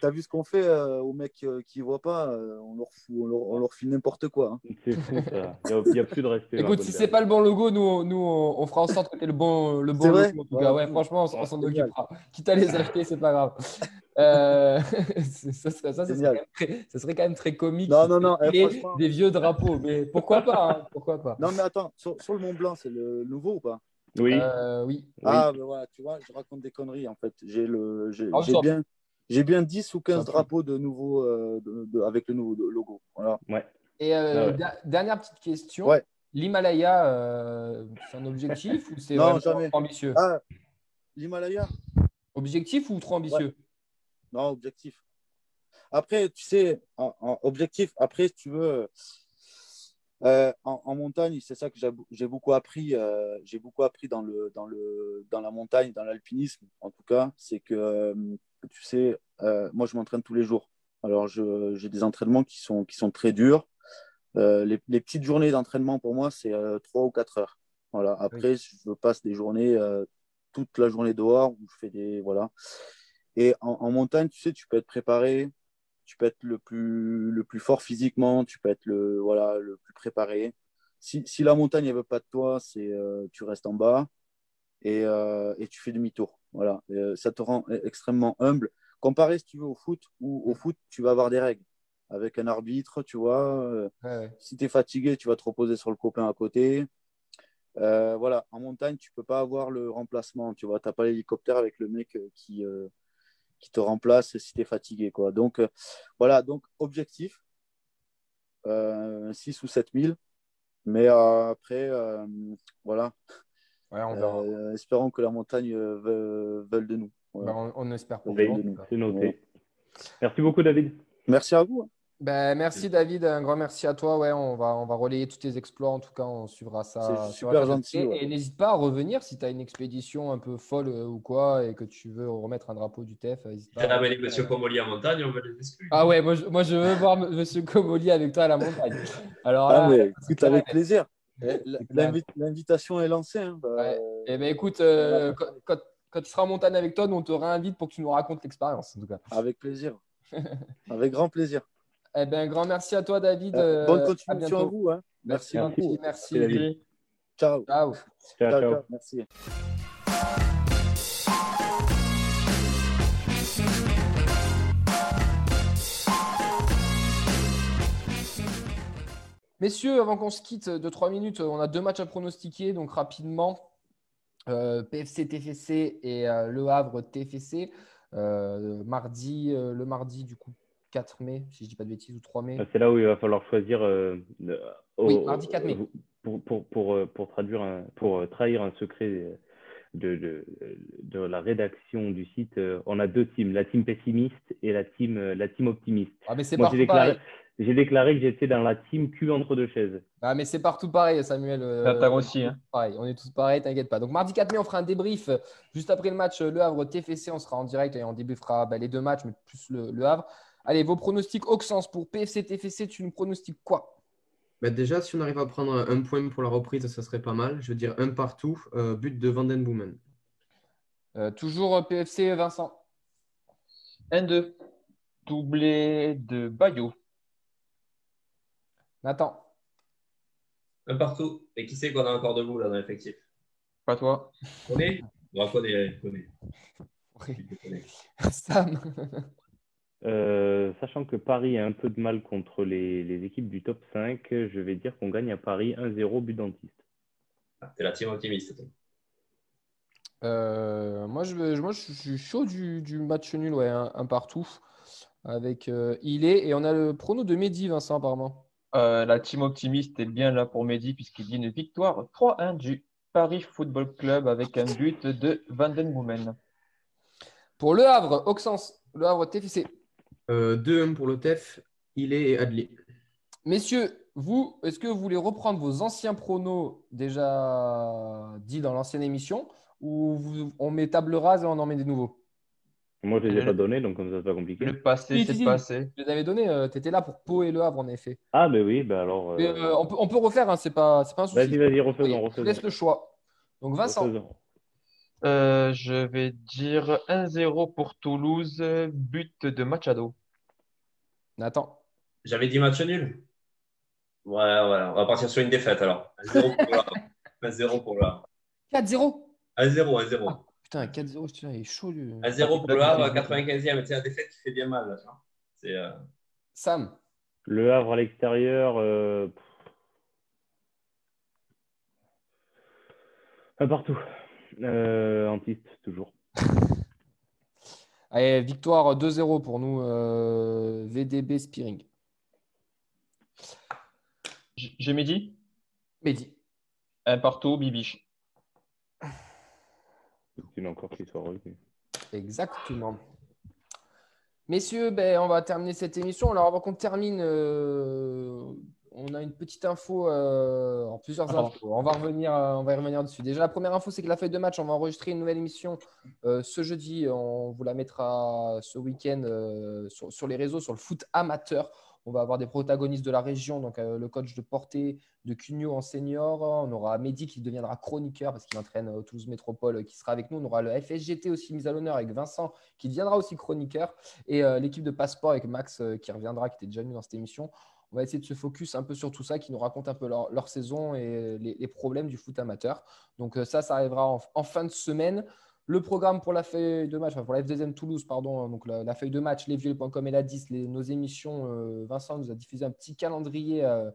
T'as vu ce qu'on fait euh, aux mecs euh, qui ne voient pas euh, on, leur fout, on, leur, on leur file n'importe quoi. Hein. C'est fou ça. Il n'y a, a, plus de respect. Écoute, si c'est pas le bon logo, nous, nous on, fera en sorte que tu le bon, le bon logo. Vrai en tout cas. Ouais, franchement, on, s'en occupera. Quitte à les acheter, c'est pas grave. Euh, ça, serait, ça, ça, serait très, ça, serait, quand même très comique. Non, non, non. Eh, des vieux drapeaux, mais pourquoi pas hein, Pourquoi pas Non, mais attends, sur, sur le Mont Blanc, c'est le nouveau ou pas? Oui. Euh, oui. Ah, ben voilà, tu vois, je raconte des conneries en fait. J'ai le, j'ai bien, j'ai bien 10 ou 15 drapeaux de nouveau, euh, de, de, avec le nouveau logo. Voilà. Ouais. Et euh, ah ouais. dernière petite question. Ouais. L'Himalaya, euh, c'est un objectif ou c'est non, jamais. trop ambitieux? Ah, L'Himalaya Objectif ou trop ambitieux? Ouais. Non, objectif. Après, tu sais, en, en objectif, après, si tu veux, euh, en, en, montagne, c'est ça que j'ai beaucoup appris. Euh, j'ai beaucoup appris dans, le, dans, le, dans la montagne, dans l'alpinisme, en tout cas. C'est que, euh, tu sais, moi, je m'entraîne tous les jours. Alors, j'ai des entraînements qui sont, qui sont très durs. Les, les, petites journées d'entraînement, pour moi, c'est 3 ou 4 heures. Voilà. Après, oui. je passe des journées, toute la journée dehors, où je fais des. Voilà. Et en, en montagne, tu sais, tu peux être préparé, tu peux être le plus, le plus fort physiquement, tu peux être le, voilà, le plus préparé. Si, si la montagne ne veut pas de toi, c'est euh, tu restes en bas et, euh, et tu fais demi-tour. Voilà. Euh, ça te rend extrêmement humble. Comparé, si tu veux, au foot, où au foot, tu vas avoir des règles avec un arbitre, tu vois. Ouais. Si tu es fatigué, tu vas te reposer sur le copain à côté. voilà, en montagne, tu peux pas avoir le remplacement, tu vois. Tu n'as pas l'hélicoptère avec le mec qui, qui te remplace si tu es fatigué. Quoi. Donc, euh, voilà, donc objectif, euh, 6 ou 7 000. Mais euh, après, euh, voilà. Ouais, on espérons que la montagne veuille, veuille de nous. Voilà. Ben, on, on, espère pour C'est noté. Ouais. Merci beaucoup, David. Merci à vous. Ben, merci David, un grand merci à toi. Ouais, on va, on va relayer tous tes exploits. En tout cas, on suivra ça. Super gentil. Ouais. Et n'hésite pas à revenir si tu as une expédition un peu folle euh, ou quoi et que tu veux remettre un drapeau du TEF. Tu as amené Monsieur Comoli à montagne, on va les exclure. Ah ouais, moi je, moi je veux voir Monsieur Comoli avec toi à la montagne. Alors, ah, là, mais, écoute, avec plaisir. L'invitation est lancée. Hein. Bah, ouais. Et eh ben écoute, euh, quand, quand, quand, tu seras en montagne avec toi, nous, on te réinvite pour que tu nous racontes l'expérience. En tout cas. Avec plaisir. avec grand plaisir. Eh bien, grand merci à toi, David. Euh, bonne continuation à, à vous. Hein. Merci, merci. Merci. merci. Ciao. Ciao. Ciao, ciao. ciao. Merci. Messieurs, avant qu'on se quitte de 3 minutes, on a deux matchs à pronostiquer, donc rapidement. Euh, PFC TFC et euh, Le Havre TFC. Euh, mardi, le mardi, du coup, 4 mai, si je ne dis pas de bêtises, ou 3 mai. C'est là où il va falloir choisir. Au, oui, mardi 4 mai. Pour, pour, pour, pour, traduire un, pour trahir un secret de, de, de, la rédaction du site, on a deux teams, la team pessimiste et la team, la team optimiste. Ah, mais c'est Moi, j'ai déclaré, j'ai déclaré que j'étais dans la team cul entre deux chaises. Ah, mais c'est partout pareil, Samuel. Euh, aussi. Hein. Pareil, on est tous pareils, t'inquiète pas. Donc, mardi 4 mai, on fera un débrief juste après le match Le Havre-TFC. On sera en direct et on débriefera bah, les deux matchs, mais plus le, le Havre. Allez, vos pronostics Auxence pour PFC TFC, tu nous pronostiques quoi? Bah déjà, si on arrive à prendre un point pour la reprise, ça serait pas mal. Je veux dire un partout, euh, but de Vandenboomen. Euh, toujours PFC, Vincent. 1-2. Doublé de Bayou. Nathan. Un partout. Et qui sait qu'on a encore debout là dans l'effectif? Pas toi. Connais On connaît, connaît. Sam. Euh, sachant que Paris a un peu de mal contre les, les, équipes du top 5, je vais dire qu'on gagne à Paris 1-0 but dentiste. Ah, T'es la team optimiste. toi. Euh, moi, je, veux- moi, je suis chaud du, du match nul, ouais, un, un partout. Avec euh, Ilé. Et on a le prono de Mehdi, Vincent, apparemment. Euh, la team optimiste est bien là pour Mehdi puisqu'il dit une victoire 3-1 du Paris Football Club avec un but de Van Den Boomen. Pour Le Havre, Auxence, Le Havre TFC. Euh, 2-1 pour le TEF, il est Adli. Messieurs, vous, est-ce que vous voulez reprendre vos anciens pronos déjà dits dans l'ancienne émission ou vous- on met table rase et on en met des nouveaux? Moi, je les ai Le- pas donnés, donc comme ça, c'est pas compliqué. Le passé, c'est si, le si. passé. Je les avais donnés, tu étais là pour Pau et Le Havre, en effet. Ah, ben oui, ben alors. Mais, euh, euh, on, peut, on peut refaire, hein, c'est pas, c'est pas un souci. Vas-y, vas-y, refaisons, refaisons. laisse le choix. Donc Vincent. Euh, je vais dire 1-0 pour Toulouse, but de Machado. Nathan. J'avais dit match nul. Ouais, ouais, on va partir sur une défaite alors. 1-0 pour là. 1-0 pour là. 4-0. 1-0, 1-0. Putain, 4-0, je te dis, il est chaud. lui. 1-0 pour le Havre, 95e. C'est la défaite qui fait bien mal. là, tu vois. C'est. euh, Sam. Le Havre à l'extérieur. euh. Un partout. Euh, en piste, toujours. Allez, victoire 2-0 pour nous, euh, VDB Spearing. J'ai Mehdi? Mehdi. Un partout, Bibiche. Il a encore qu'il soit revenu. Exactement. Messieurs, ben, on va terminer cette émission. Alors, avant qu'on termine, euh, on a une petite info, euh, en plusieurs pardon. infos. On va, revenir, euh, on va y revenir dessus. Déjà, la première info, c'est que la feuille de match, on va enregistrer une nouvelle émission euh, ce jeudi. On vous la mettra ce week-end euh, sur, sur les réseaux, sur le foot amateur. On va avoir des protagonistes de la région, donc euh, le coach de Porté, de Cugno en senior. On aura Mehdi qui deviendra chroniqueur parce qu'il entraîne euh, Toulouse Métropole euh, qui sera avec nous. On aura le FSGT aussi mis à l'honneur avec Vincent qui deviendra aussi chroniqueur. Et l'équipe de Passeport avec Max qui reviendra, qui était déjà venu dans cette émission. On va essayer de se focus un peu sur tout ça, qui nous raconte un peu leur, saison et les, problèmes du foot amateur. Donc ça, ça arrivera en fin de semaine. Le programme pour la feuille de match, pour la F2M Toulouse, pardon, hein, donc la, feuille de match, lesvieux.com et la 10, les- nos émissions, euh, Vincent nous a diffusé un petit calendrier euh,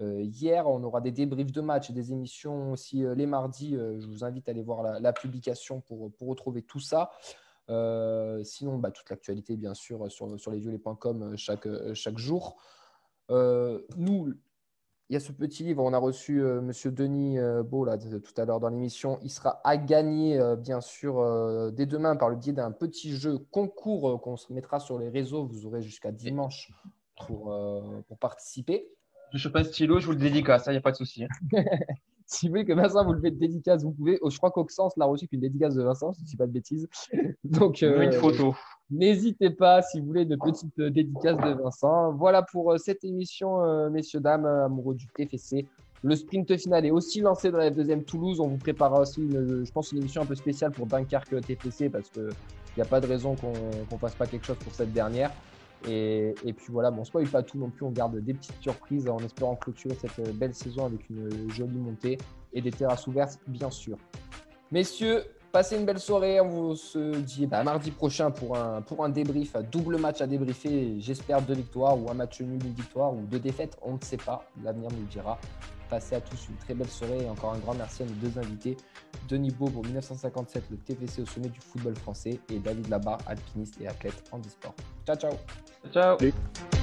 euh, hier. On aura des débriefs de match et des émissions aussi les mardis. Je vous invite à aller voir la, publication pour, retrouver tout ça. Sinon, bah, toute l'actualité, bien sûr, sur, sur lesviolets.com chaque, chaque jour. Nous, il y a ce petit livre, on a reçu euh, Monsieur Denis euh, Beau là, de- tout à l'heure dans l'émission. Il sera à gagner, euh, bien sûr, euh, dès demain par le biais d'un petit jeu concours qu'on se mettra sur les réseaux. Vous aurez jusqu'à dimanche pour, pour participer. Je chope un stylo, je vous le dédicace, il n'y a pas de souci. Si vous voulez que Vincent vous le fait de dédicace, vous pouvez. Oh, je crois qu'Oxens l'a reçu qu'une dédicace de Vincent, si je ne dis pas de bêtises. Donc, une euh, photo. N'hésitez pas si vous voulez une petite euh, dédicace de Vincent. Voilà pour euh, cette émission, messieurs, dames, amoureux du TFC. Le sprint final est aussi lancé dans la deuxième Toulouse. On vous prépare aussi, une, je pense, une émission un peu spéciale pour Dunkerque TFC parce qu'il n'y a pas de raison qu'on ne fasse pas quelque chose pour cette dernière. Et, puis voilà, bon, spoil pas tout non plus. On garde des petites surprises en espérant clôturer cette euh, belle saison avec une jolie montée et des terrasses ouvertes, bien sûr. Messieurs, passez une belle soirée. On vous se dit bah, mardi prochain pour un, pour un débrief, un double match à débriefer. J'espère deux victoires ou un match nul, une victoire ou deux défaites. On ne sait pas. L'avenir nous le dira. Passez à tous une très belle soirée et encore un grand merci à nos deux invités. Denis Beau pour 1957, le TVC au sommet du football français et David Labarre, alpiniste et athlète en e-sport. Ciao, ciao. Ciao. Salut.